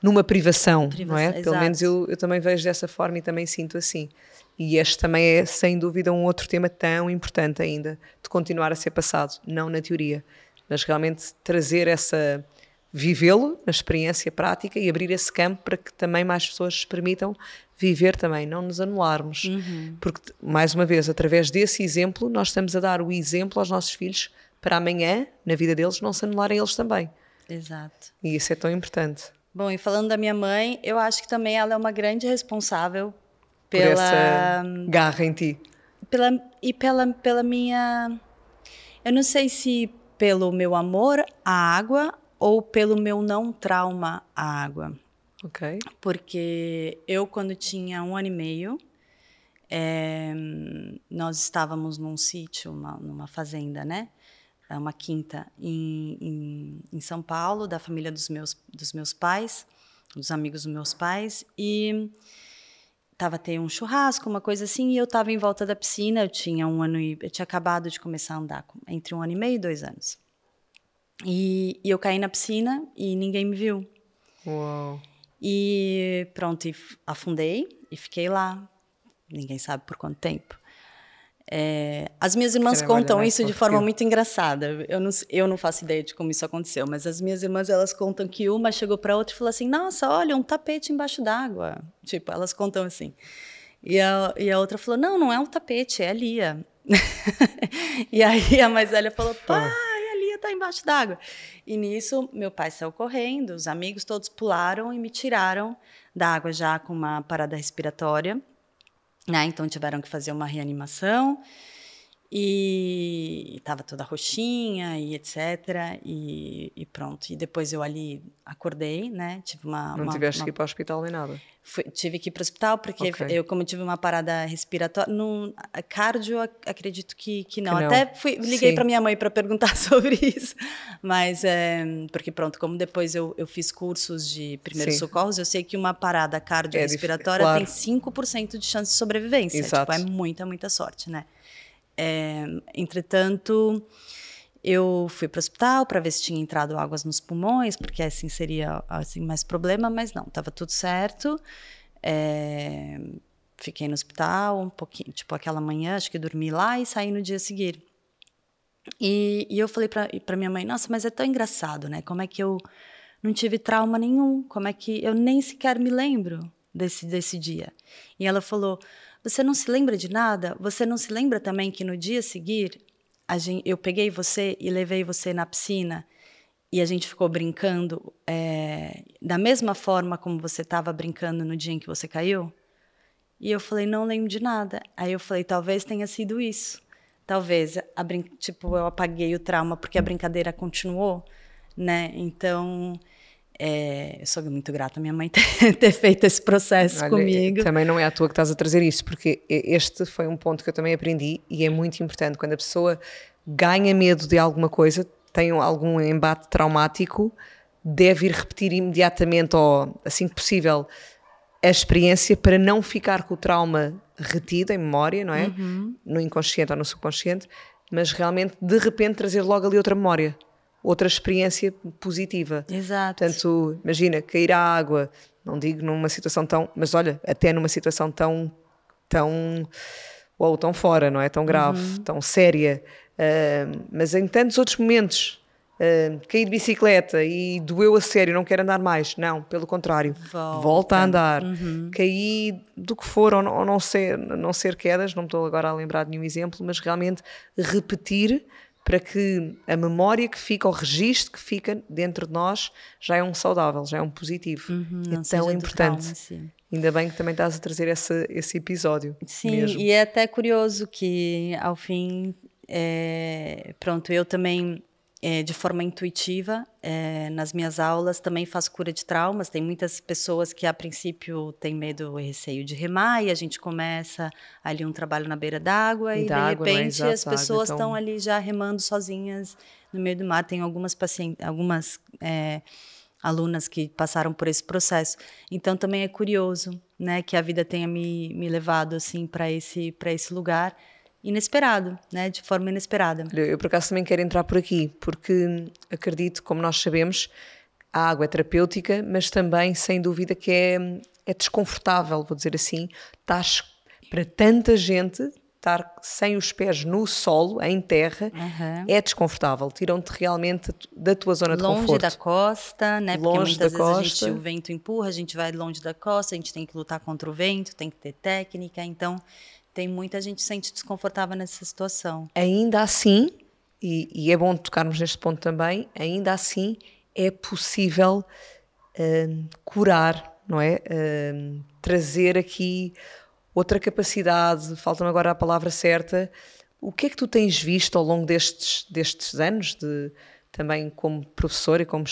numa privação, não é? Exato. Pelo menos eu, eu também vejo dessa forma e também sinto assim. E este também é, sem dúvida, um outro tema tão importante ainda de continuar a ser passado, não na teoria, mas realmente trazer essa vivê-lo na experiência prática e abrir esse campo para que também mais pessoas permitam viver também, não nos anularmos. Uhum. Porque, mais uma vez, através desse exemplo, nós estamos a dar o exemplo aos nossos filhos para amanhã, na vida deles, não se anularem eles também. Exato. E isso é tão importante. Bom, e falando da minha mãe, eu acho que também ela é uma grande responsável pela Por essa garra em ti. Pela, e pela, pela minha. Eu não sei se pelo meu amor à água ou pelo meu não trauma à água. Ok. Porque eu, quando tinha um ano e meio, é, nós estávamos num sítio, uma, numa fazenda, né? É uma quinta em, em, em, São Paulo, da família dos meus, dos meus pais, dos amigos dos meus pais, e tava tendo um churrasco, uma coisa assim, e eu estava em volta da piscina, eu tinha um ano e eu tinha acabado de começar a andar, entre um ano e meio e dois anos. E, e eu caí na piscina e ninguém me viu. Uau. E pronto, e afundei e fiquei lá. Ninguém sabe por quanto tempo. É, as minhas irmãs contam isso de forma muito engraçada. Eu não, eu não faço ideia de como isso aconteceu, mas as minhas irmãs elas contam que uma chegou para outra e falou assim: Nossa, olha, um tapete embaixo d'água. Tipo, elas contam assim. E a, e a outra falou: Não, não é um tapete, é a Lia. *laughs* e aí a mais velha falou: Pai está embaixo d'água. E nisso, meu pai saiu correndo, os amigos todos pularam e me tiraram da água já com uma parada respiratória. Né? Então tiveram que fazer uma reanimação e estava toda roxinha e etc. E, e, pronto. E depois eu ali acordei, né? Tive uma. Não uma, tiveste uma... que ir para o hospital nem nada? Fui, tive que ir para o hospital porque okay. eu, como tive uma parada respiratória, no cardio, acredito que, que não. Que não. Até fui, liguei para minha mãe para perguntar *laughs* sobre isso, mas é, porque pronto, como depois eu, eu fiz cursos de primeiros Sim. socorros, eu sei que uma parada cardiorrespiratória é, claro. tem 5% de chance de sobrevivência. Exato. Tipo, é muita, muita sorte, né? É, entretanto, eu fui para o hospital para ver se tinha entrado águas nos pulmões, porque assim seria assim, mais problema, mas não, estava tudo certo. É, fiquei no hospital um pouquinho, tipo aquela manhã, acho que dormi lá e saí no dia seguinte. E, e eu falei para minha mãe: Nossa, mas é tão engraçado, né? Como é que eu não tive trauma nenhum? Como é que eu nem sequer me lembro desse, desse dia? E ela falou: você não se lembra de nada? Você não se lembra também que no dia seguinte gente, eu peguei você e levei você na piscina e a gente ficou brincando é, da mesma forma como você estava brincando no dia em que você caiu? E eu falei, não lembro de nada. Aí eu falei, talvez tenha sido isso. Talvez, a brin tipo, eu apaguei o trauma porque a brincadeira continuou, né? Então, é, eu sou muito grata à minha mãe *laughs* ter, ter feito esse processo Olha, comigo. Também não é à toa que estás a trazer isso, porque este foi um ponto que eu também aprendi e é muito importante. Quando a pessoa ganha medo de alguma coisa, tem algum embate traumático, deve ir repetir imediatamente ou assim que possível a experiência para não ficar com o trauma retido em memória, não é? Uhum. No inconsciente ou no subconsciente, mas realmente de repente trazer logo ali outra memória, outra experiência positiva. Exato. Portanto, imagina cair à água, não digo numa situação tão, mas olha, até numa situação tão, tão, ou tão fora, não é? Tão grave, uhum. tão séria. Uh, mas em tantos outros momentos, uh, caí de bicicleta e doeu a sério, não quero andar mais. Não, pelo contrário, volta, volta a andar. Uhum. Caí do que for, ou, ou, não, ser, não ser quedas, não me estou agora a lembrar de nenhum exemplo, mas realmente repetir para que a memória que fica, o registro que fica dentro de nós já é um saudável, já é um positivo. Uhum, é tão importante. Trauma, Ainda bem que também estás a trazer esse, esse episódio. Sim, mesmo. e é até curioso que ao fim é, pronto, eu também, é, de forma intuitiva, é, nas minhas aulas, também faço cura de traumas. Tem muitas pessoas que, a princípio, têm medo e receio de remar, e a gente começa ali um trabalho na beira d'água, e, de água, é? repente, as pessoas estão então... ali já remando sozinhas no meio do mar. Tem algumas pacientes, algumas é, alunas que passaram por esse processo. Então, também é curioso, né, que a vida tenha me, me levado, assim, para esse, esse lugar inesperado, né? de forma inesperada. Eu, por acaso, também quero entrar por aqui, porque acredito, como nós sabemos, a água é terapêutica, mas também, sem dúvida, que é, é desconfortável, vou dizer assim. Estás, para tanta gente, estar sem os pés no solo, em terra, uhum. é desconfortável. Tiram-te realmente da tua zona longe de conforto. Longe da costa, né? Porque longe muitas vezes costa. gente, o vento empurra, a gente vai longe da costa, a gente tem que lutar contra o vento, tem que ter técnica. Então, tem muita gente que se sente desconfortável nessa situação. Ainda assim, e, e, é bom tocarmos neste ponto também, ainda assim é possível uh, curar, não é? Uh, trazer aqui outra capacidade, falta-me agora a palavra certa. O que é que tu tens visto ao longo destes, destes anos, de, também como professora e como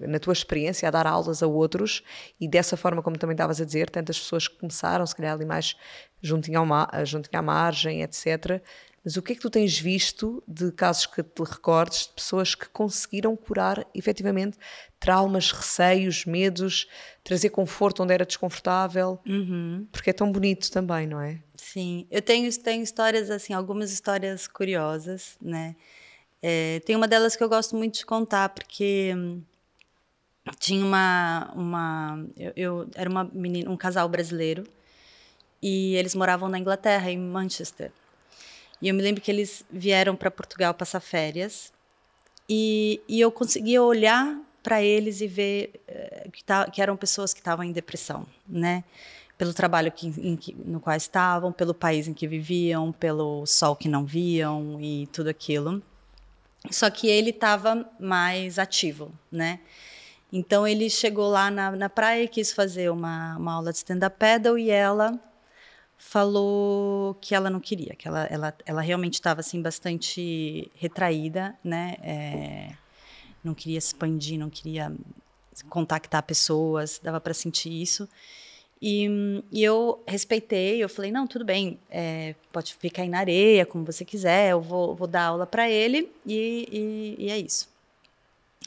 na tua experiência, a dar aulas a outros e dessa forma, como também estavas a dizer, tantas pessoas que começaram, se calhar ali mais juntinho, ma juntinho à margem, etc. Mas o que é que tu tens visto de casos que te recordes, de pessoas que conseguiram curar efetivamente traumas, receios, medos, trazer conforto onde era desconfortável? Uhum. Porque é tão bonito também, não é? Sim, eu tenho, tenho histórias assim, algumas histórias curiosas, né? É, tem uma delas que eu gosto muito de contar, porque hum, tinha uma. uma eu, eu, era uma menina, um casal brasileiro e eles moravam na Inglaterra, em Manchester. E eu me lembro que eles vieram para Portugal passar férias e, e eu conseguia olhar para eles e ver uh, que, tá, que, eram pessoas que estavam em depressão, né? Pelo trabalho que, em, no qual estavam, pelo país em que viviam, pelo sol que não viam e tudo aquilo. Só que ele estava mais ativo, né? Então ele chegou lá na, na praia e quis fazer uma, uma aula de stand-up paddle e ela falou que ela não queria, que ela, ela, ela realmente estava assim bastante retraída, né? É, não queria expandir, não queria contactar pessoas, dava para sentir isso. E, e, eu respeitei, eu falei, não, tudo bem, é, pode ficar aí na areia, como você quiser, eu vou, vou dar aula para ele e, e, e, é isso.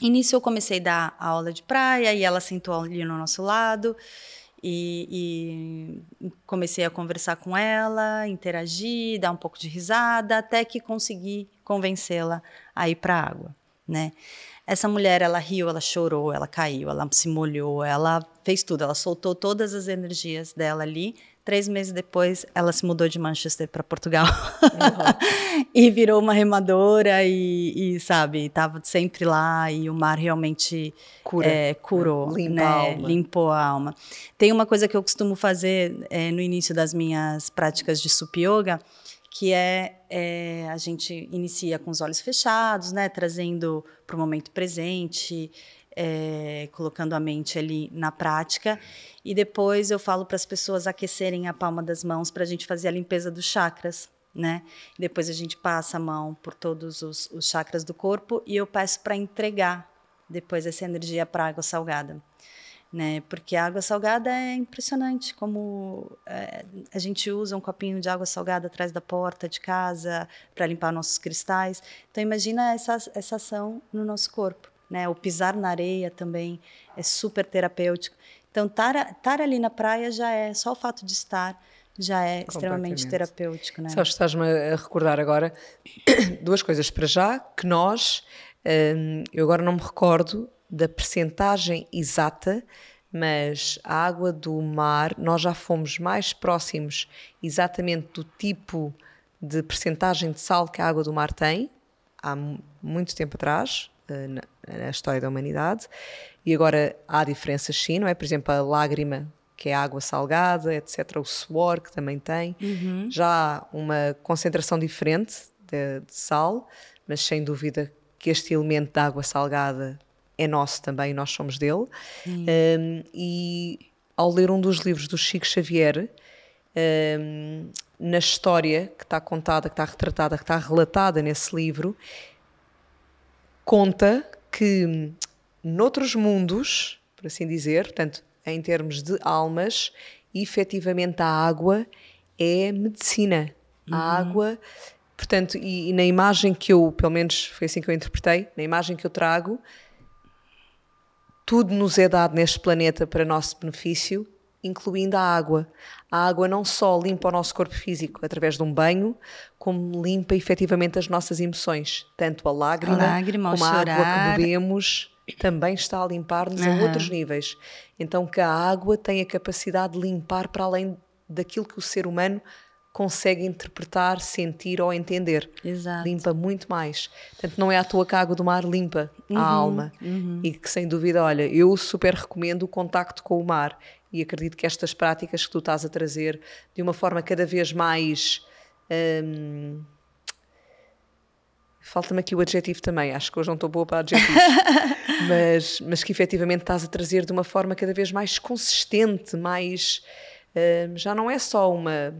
Início eu comecei a dar aula de praia e ela sentou ali no nosso lado e, e comecei a conversar com ela, interagir, dar um pouco de risada, até que consegui convencê-la a ir para a água, né? Essa mulher, ela riu, ela chorou, ela caiu, ela se molhou, ela fez tudo, ela soltou todas as energias dela ali Três meses depois, ela se mudou de Manchester para Portugal uhum. *laughs* e virou uma remadora e, e, sabe, estava sempre lá e o mar realmente Cura. é, curou, Limpa né? a limpou a alma. Tem uma coisa que eu costumo fazer é, no início das minhas práticas de sup yoga, que é, é, a gente inicia com os olhos fechados, né, trazendo para o momento presente, é, colocando a mente ali na prática, e depois eu falo para as pessoas aquecerem a palma das mãos para a gente fazer a limpeza dos chakras, né? Depois a gente passa a mão por todos os, os chakras do corpo e eu peço para entregar depois essa energia para água salgada né? Porque a água salgada é impressionante, como é, a gente usa um copinho de água salgada atrás da porta de casa para limpar nossos cristais. Então imagina essa, essa ação no nosso corpo, né? O pisar na areia também é super terapêutico. Então estar, ali na praia já é só o fato de estar já é extremamente terapêutico, né? Sabes, estás-me a recordar agora *clears throat* duas coisas para já que nós, hum, eu agora não me recordo da percentagem exata, mas a água do mar, nós já fomos mais próximos exatamente do tipo de percentagem de sal que a água do mar tem, há muito tempo atrás, eh, na, história da humanidade, e agora há diferenças sim, não é? Por exemplo, a lágrima, que é água salgada, etc., o suor, que também tem, uhum. já há uma concentração diferente de, de sal, mas sem dúvida que este elemento da água salgada é nosso também, nós somos dele. Um, e ao ler um dos livros do Chico Xavier, um, na história que está contada, que está retratada, que está relatada nesse livro, conta que noutros mundos, por assim dizer, portanto, em termos de almas, efetivamente a água é medicina. Uhum. A água, portanto, e, e, na imagem que eu, pelo menos foi assim que eu interpretei, na imagem que eu trago, tudo nos é dado neste planeta para nosso benefício, incluindo a água. A água não só limpa o nosso corpo físico através de um banho, como limpa efetivamente as nossas emoções. Tanto a lágrima, a lágrima como a chorar. água que bebemos também está a limpar-nos uhum. a outros níveis. Então que a água tem a capacidade de limpar para além daquilo que o ser humano consegue interpretar, sentir ou entender. Exato. Limpa muito mais. Portanto, não é à toa que a água do mar limpa uhum, a alma. Uhum. E que, sem dúvida, olha, eu super recomendo o contacto com o mar. E acredito que estas práticas que tu estás a trazer, de uma forma cada vez mais. Hum, Falta-me aqui o adjetivo também, acho que hoje não estou boa para adjetivos, *laughs* mas, mas que efetivamente estás a trazer de uma forma cada vez mais consistente, mais. Hum, já não é só uma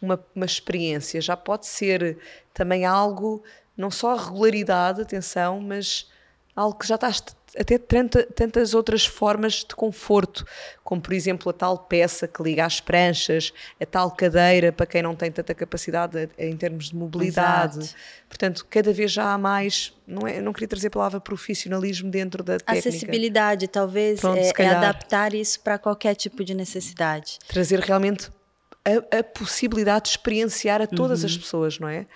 uma, uma experiência, já pode ser também algo, não só a regularidade, atenção, mas algo que já estás até tanta, tantas outras formas de conforto, como por exemplo a tal peça que liga às pranchas, a tal cadeira para quem não tem tanta capacidade em termos de mobilidade. Exato. Portanto, cada vez já há mais, não, é, não queria trazer a palavra profissionalismo dentro da técnica. Acessibilidade, talvez, Pronto, é, é adaptar isso para qualquer tipo de necessidade. Trazer realmente a, a possibilidade de experienciar a todas uhum. as pessoas, não é?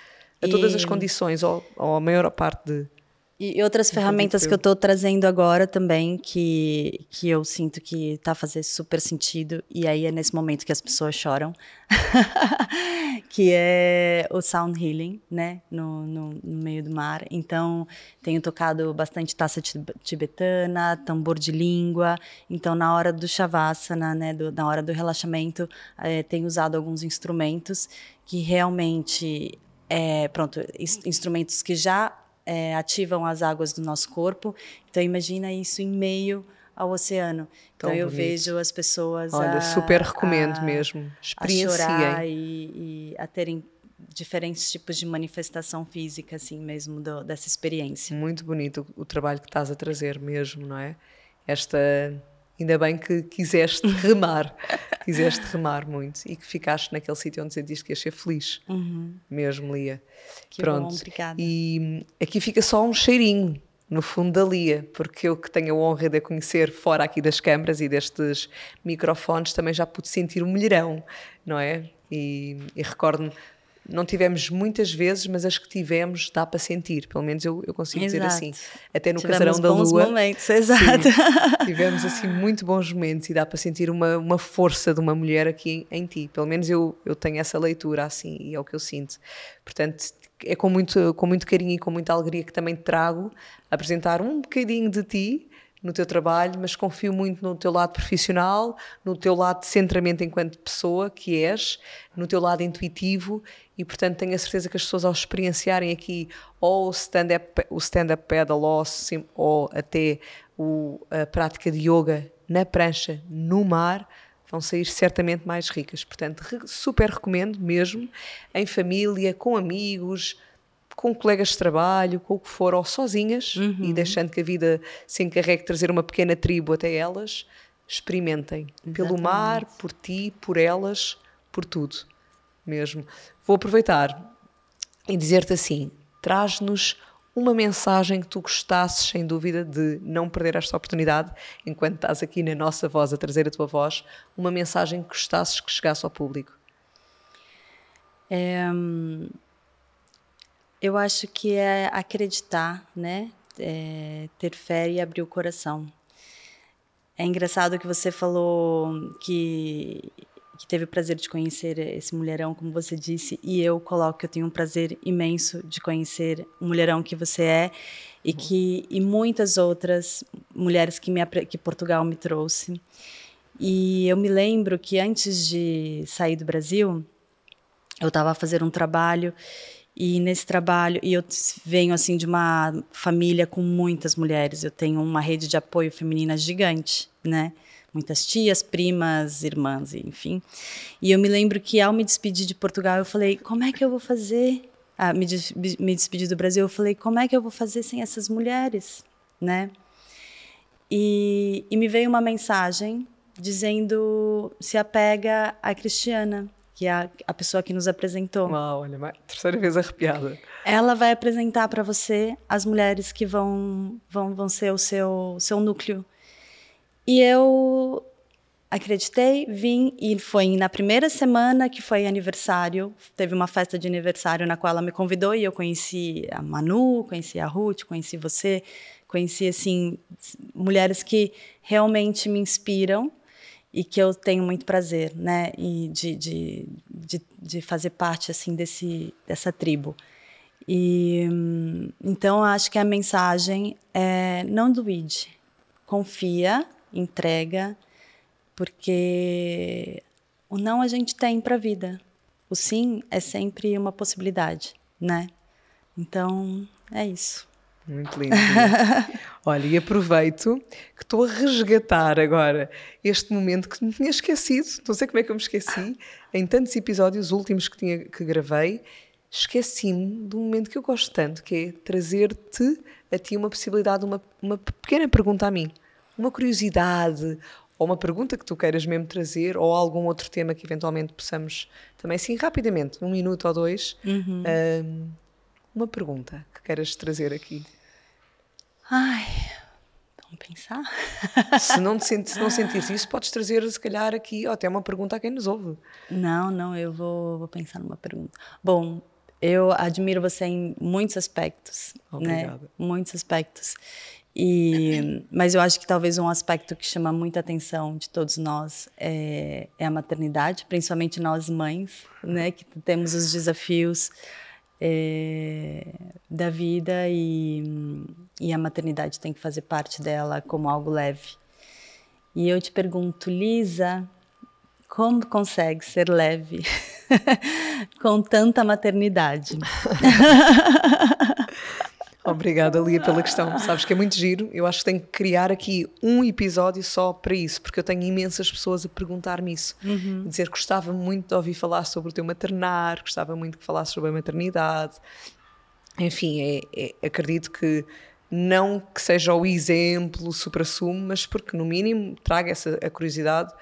A todas e... as condições, ou, ou a maior parte de. E outras ferramentas que eu estou trazendo agora também, que, que eu sinto que está fazendo super sentido, e aí é nesse momento que as pessoas choram, *laughs* que é o sound healing, né, no, no, no, meio do mar. Então, tenho tocado bastante taça tibetana, tambor de língua. Então, na hora do shavasana, né, do, na hora do relaxamento, é, tenho usado alguns instrumentos que realmente, é, pronto, instrumentos que já é, ativam as águas do nosso corpo. Então imagina isso em meio ao oceano. Tão então eu vejo as pessoas Olha, a, super recomendo a, mesmo. Experienciem. A chorar e, e, a terem diferentes tipos de manifestação física assim mesmo do, dessa experiência. Muito bonito o, o trabalho que estás a trazer mesmo, não é? Esta Ainda bem que quiseste remar, *laughs* quiseste remar muito e que ficaste naquele sítio onde sentiste que ias ser feliz, uhum. mesmo, Lia. Que Pronto. bom, obrigada. E aqui fica só um cheirinho no fundo da Lia, porque eu que tenho a honra de a conhecer fora aqui das câmaras e destes microfones também já pude sentir um milhão, não é? E, e recordo-me não tivemos muitas vezes, mas as que tivemos dá para sentir, pelo menos eu, eu consigo exato. dizer assim. Até no tivemos Casarão da Lua. Momentos, exato. Sim, *laughs* tivemos assim muito bons momentos e dá para sentir uma, uma força de uma mulher aqui em, em, ti. Pelo menos eu, eu tenho essa leitura assim e é o que eu sinto. Portanto, é com muito, com muito carinho e com muita alegria que também te trago apresentar um bocadinho de ti no teu trabalho, mas confio muito no teu lado profissional, no teu lado de centramento enquanto pessoa que és, no teu lado intuitivo e, portanto, tenho a certeza que as pessoas, ao experienciarem aqui ou o stand-up stand paddle ou, ou até o, a prática de yoga na prancha, no mar, vão sair certamente mais ricas. Portanto, super recomendo mesmo, em família, com amigos, com colegas de trabalho, com o que for, ou sozinhas, uhum. e deixando que a vida se encarregue de trazer uma pequena tribo até elas, experimentem. Exatamente. Pelo mar, por ti, por elas, por tudo. Mesmo. Vou aproveitar e dizer-te assim: traz-nos uma mensagem que tu gostasses, sem dúvida, de não perder esta oportunidade, enquanto estás aqui na nossa voz a trazer a tua voz, uma mensagem que gostasses que chegasse ao público? É, eu acho que é acreditar, né? É, ter fé e abrir o coração. É engraçado que você falou que que teve o prazer de conhecer esse mulherão, como você disse, e eu coloco que eu tenho um prazer imenso de conhecer o mulherão que você é e que e muitas outras mulheres que me que Portugal me trouxe. E eu me lembro que antes de sair do Brasil, eu estava a fazer um trabalho e nesse trabalho, e eu venho assim de uma família com muitas mulheres, eu tenho uma rede de apoio feminina gigante, né? muitas tias, primas, irmãs, enfim. E eu me lembro que ao me despedir de Portugal, eu falei: como é que eu vou fazer? Ah, me, des me despedir do Brasil, eu falei: como é que eu vou fazer sem essas mulheres, né? E, e me veio uma mensagem dizendo: se apega a Cristiana, que é a, a pessoa que nos apresentou. Uau, olha, terceira vez arrepiada. Ela vai apresentar para você as mulheres que vão, vão, vão ser o seu, seu núcleo e eu acreditei, vim e foi na primeira semana que foi aniversário, teve uma festa de aniversário na qual ela me convidou e eu conheci a Manu, conheci a Ruth, conheci você, conheci assim mulheres que realmente me inspiram e que eu tenho muito prazer, né, e de, de, de, de fazer parte assim desse dessa tribo. E então acho que a mensagem é não duvide, confia entrega, porque o não a gente tem para a vida. O sim é sempre uma possibilidade, né? Então, é isso. Muito lindo. *laughs* Olha, e aproveito que estou a resgatar agora este momento que me tinha esquecido, não sei como é que eu me esqueci, em tantos episódios últimos que, tinha, que gravei, esqueci-me de um momento que eu gosto tanto, que é trazer-te a ti uma possibilidade, uma, uma pequena pergunta a mim uma curiosidade ou uma pergunta que tu queiras mesmo trazer ou algum outro tema que eventualmente possamos também, sim, rapidamente, um minuto ou dois, uhum. um, uma pergunta que queiras trazer aqui. Ai, vamos pensar. *laughs* Se não, te, se não sentires isso, podes trazer, se calhar, aqui, ou até uma pergunta a quem nos ouve. Não, não, eu vou, vou pensar numa pergunta. Bom, eu admiro você em muitos aspectos. Né? Obrigada. Né? Muitos aspectos. E, *clears throat* mas eu acho que talvez um aspecto que chama muita atenção de todos nós é, é a maternidade, principalmente nós mães, né, que temos os desafios é, da vida e, e a maternidade tem que fazer parte dela como algo leve. E eu te pergunto, Lisa, como consegue ser leve *laughs* com tanta maternidade? *laughs* Obrigada, Lia, pela questão. Sabes que é muito giro. Eu acho que tenho que criar aqui um episódio só para isso, porque eu tenho imensas pessoas a perguntar-me isso. Uhum. Dizer que gostava muito de ouvir falar sobre o teu maternar, gostava muito que falasses sobre a maternidade. Enfim, é, é, acredito que não que seja o exemplo, o supra-sumo, mas porque no mínimo traga essa a curiosidade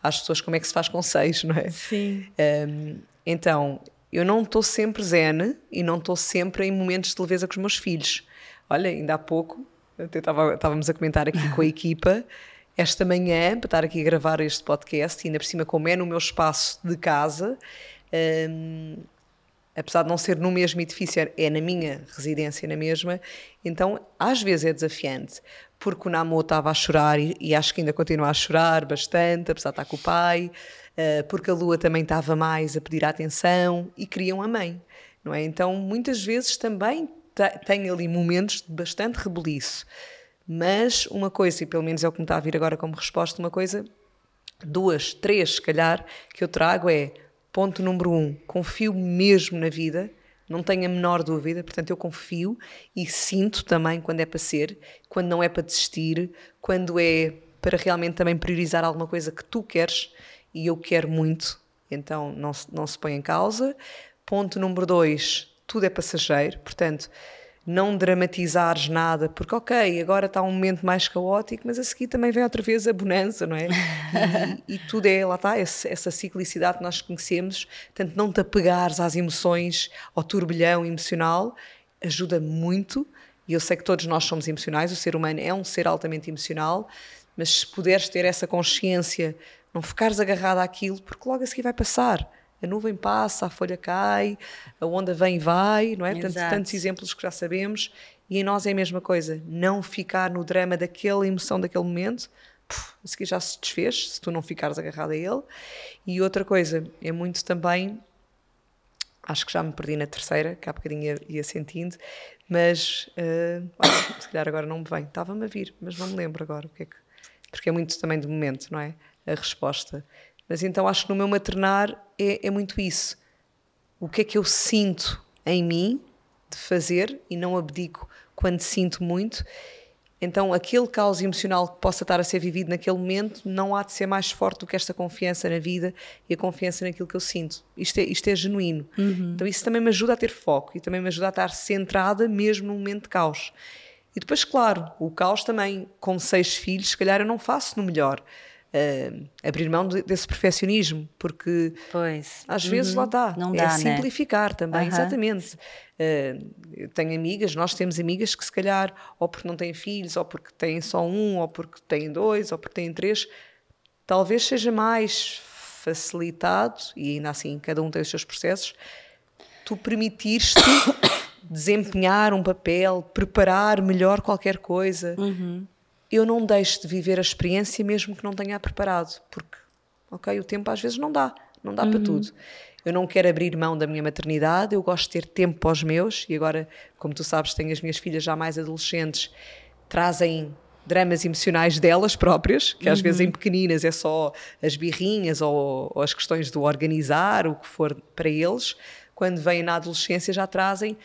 às pessoas como é que se faz com seis, não é? Sim. Um, então, eu não estou sempre zen e não estou sempre em momentos de leveza com os meus filhos. Olha, ainda há pouco, até estávamos a comentar aqui com a *laughs* equipa, esta manhã, para estar aqui a gravar este podcast, e ainda por cima, como é no meu espaço de casa, hum, apesar de não ser no mesmo edifício, é na minha residência, na mesma, então às vezes é desafiante, porque o Namo estava a chorar e, e acho que ainda continua a chorar bastante, apesar de estar com o pai. Eh, porque a lua também estava mais a pedir atenção e queriam a mãe, não é? Então, muitas vezes também tem ali momentos de bastante rebuliço. Mas uma coisa, e pelo menos é o que me está a vir agora como resposta, uma coisa, duas, três, se calhar, que eu trago é ponto número um, confio mesmo na vida, não tenho a menor dúvida, portanto eu confio e sinto também quando é para ser, quando não é para desistir, quando é para realmente também priorizar alguma coisa que tu queres e eu quero muito, então não se, não se põe em causa. Ponto número dois, tudo é passageiro, portanto não dramatizares nada, porque ok, agora está um momento mais caótico, mas a seguir também vem outra vez a bonança, não é? *laughs* E, e tudo é, lá está, essa, essa ciclicidade que nós conhecemos, portanto não te apegares às emoções, ao turbilhão emocional, ajuda muito, e eu sei que todos nós somos emocionais, o ser humano é um ser altamente emocional, mas se puderes ter essa consciência, não ficares agarrado àquilo, porque logo a seguir vai passar a nuvem passa, a folha cai, a onda vem e vai, não é? Portanto, tantos exemplos que já sabemos. E em nós é a mesma coisa. Não ficar no drama daquela emoção daquele momento, puf, a seguir já se desfez, se tu não ficares agarrado a ele. E outra coisa, é muito também. Acho que já me perdi na terceira, que há bocadinho ia, ia sentindo, mas uh, olha, se calhar agora não me vem. Estava-me a vir, mas não me lembro agora o que é que. Porque é muito também de momento, não é? A resposta. Mas então acho que no meu maternar é, é muito isso. O que é que eu sinto em mim de fazer e não abdico quando sinto muito. Então, aquele caos emocional que possa estar a ser vivido naquele momento não há de ser mais forte do que esta confiança na vida e a confiança naquilo que eu sinto. Isto é, isto é genuíno. Uhum. Então, isso também me ajuda a ter foco e também me ajuda a estar centrada mesmo num momento de caos. E depois, claro, o caos também, com seis filhos, se calhar eu não faço no melhor uh, abrir mão desse perfeccionismo, porque pois. às vezes lá uhum. está. Não é dá, né? simplificar né? também, exatamente. Uh, tenho amigas, nós temos amigas que se calhar, ou porque não têm filhos, ou porque têm só um, ou porque têm dois, ou porque têm três, talvez seja mais facilitado, e ainda assim cada um tem os seus processos, tu permitires-te *coughs* desempenhar um papel, preparar melhor qualquer coisa. Uhum eu não deixo de viver a experiência mesmo que não tenha preparado, porque, ok, o tempo às vezes não dá, não dá uhum. para tudo. Eu não quero abrir mão da minha maternidade, eu gosto de ter tempo para os meus, e agora, como tu sabes, tenho as minhas filhas já mais adolescentes, trazem dramas emocionais delas próprias, que às uhum. vezes em pequeninas é só as birrinhas ou, ou, as questões do organizar, o que for para eles, quando vêm na adolescência já trazem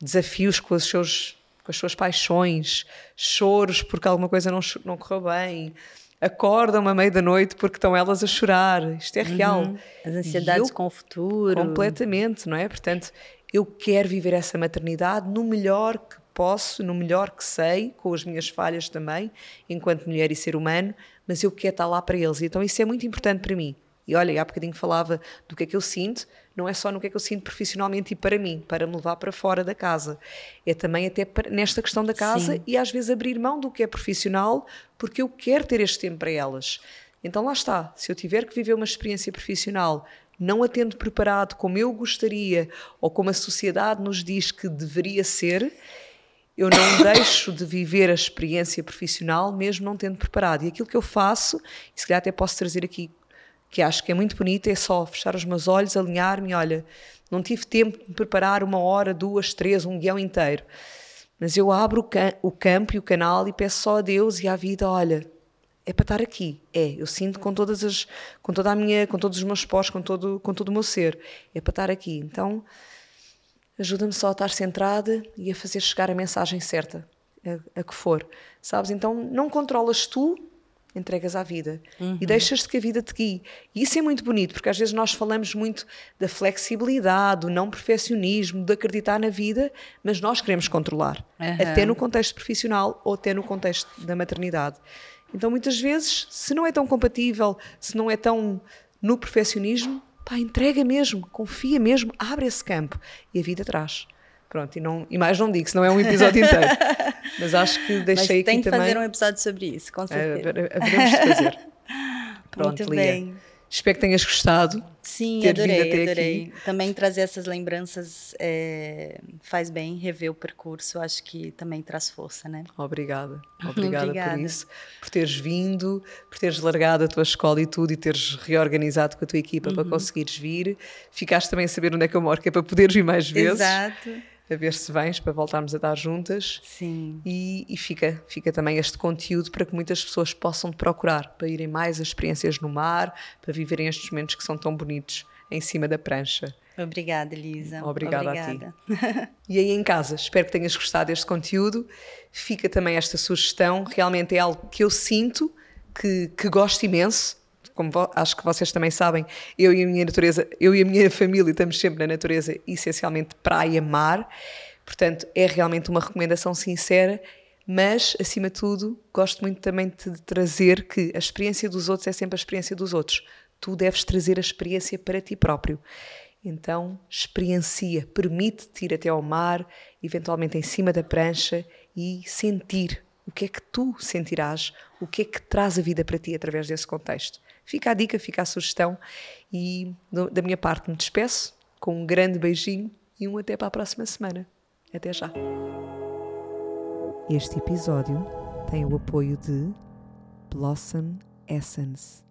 desafios com os seus com as suas paixões, choros porque alguma coisa não, não correu bem, acordam à meia da noite porque estão elas a chorar. Isto é real. Uhum. As ansiedades eu, com o futuro. Completamente, não é? Portanto, eu quero viver essa maternidade no melhor que posso, no melhor que sei, com as minhas falhas também, enquanto mulher e ser humano, mas eu quero estar lá para eles. Então isso é muito importante para mim. E olha, há bocadinho falava do que é que eu sinto, não é só no que é que eu sinto profissionalmente e para mim, para me levar para fora da casa. É também até nesta questão da casa Sim. e às vezes abrir mão do que é profissional, porque eu quero ter este tempo para elas. Então lá está, se eu tiver que viver uma experiência profissional não a tendo preparado como eu gostaria ou como a sociedade nos diz que deveria ser, eu não *coughs* deixo de viver a experiência profissional mesmo não tendo preparado. E aquilo que eu faço, e se calhar até posso trazer aqui que acho que é muito bonita, é só fechar os meus olhos, alinhar-me, olha, não tive tempo de preparar uma hora, duas, três, um guião inteiro. Mas eu abro o, cam o campo e o canal e peço só a Deus e à vida, olha, é para estar aqui. É, eu sinto com todas as, com toda a minha, com todos os meus pós, com todo, com todo o meu ser. É para estar aqui. Então, ajuda-me só a estar centrada e a fazer chegar a mensagem certa, a, a que for. Sabes? Então, não controlas tu entregas à vida uhum. e deixas-te que a vida te guie. E isso é muito bonito, porque às vezes nós falamos muito da flexibilidade, do não perfeccionismo, de acreditar na vida, mas nós queremos controlar, uhum. até no contexto profissional ou até no contexto da maternidade. Então, muitas vezes, se não é tão compatível, se não é tão no perfeccionismo, pá, entrega mesmo, confia mesmo, abre esse campo e a vida traz. Pronto, e, não, e mais não digo, senão é um episódio *laughs* inteiro. Mas acho que deixei Mas tem aqui que também. fazer um episódio sobre isso, com certeza. É, haveremos de fazer. *laughs* Pronto, Muito Lia. bem. Espero que tenhas gostado. Sim, adorei, adorei. Aqui. Também trazer essas lembranças é, faz bem, rever o percurso, acho que também traz força, né? Obrigada, *laughs* obrigada, obrigada, por isso, por teres vindo, por teres largado a tua escola e tudo e teres reorganizado com a tua equipa uhum. para conseguires vir. Ficaste também a saber onde é que eu moro, que é para poderes vir mais vezes. Exato. A ver se vens para voltarmos a dar juntas. Sim. E, e, fica, fica também este conteúdo para que muitas pessoas possam te procurar, para irem mais as experiências no mar, para viverem estes momentos que são tão bonitos em cima da prancha. Obrigada, Elisa. Obrigada, Obrigada. a ti. *laughs* e aí em casa, espero que tenhas gostado deste conteúdo. Fica também esta sugestão, realmente é algo que eu sinto, que, que gosto imenso. Como acho que vocês também sabem, eu e a minha natureza, eu e a minha família estamos sempre na natureza, essencialmente praia, mar. Portanto, é realmente uma recomendação sincera, mas acima de tudo, gosto muito também de trazer que a experiência dos outros é sempre a experiência dos outros. Tu deves trazer a experiência para ti próprio. Então, experiencia, permite-te ir até ao mar, eventualmente em cima da prancha e sentir o que é que tu sentirás, o que é que traz a vida para ti através desse contexto. Fica a dica, fica a sugestão e da minha parte me despeço com um grande beijinho e um até para a próxima semana. Até já. Este episódio tem o apoio de Blossom Essence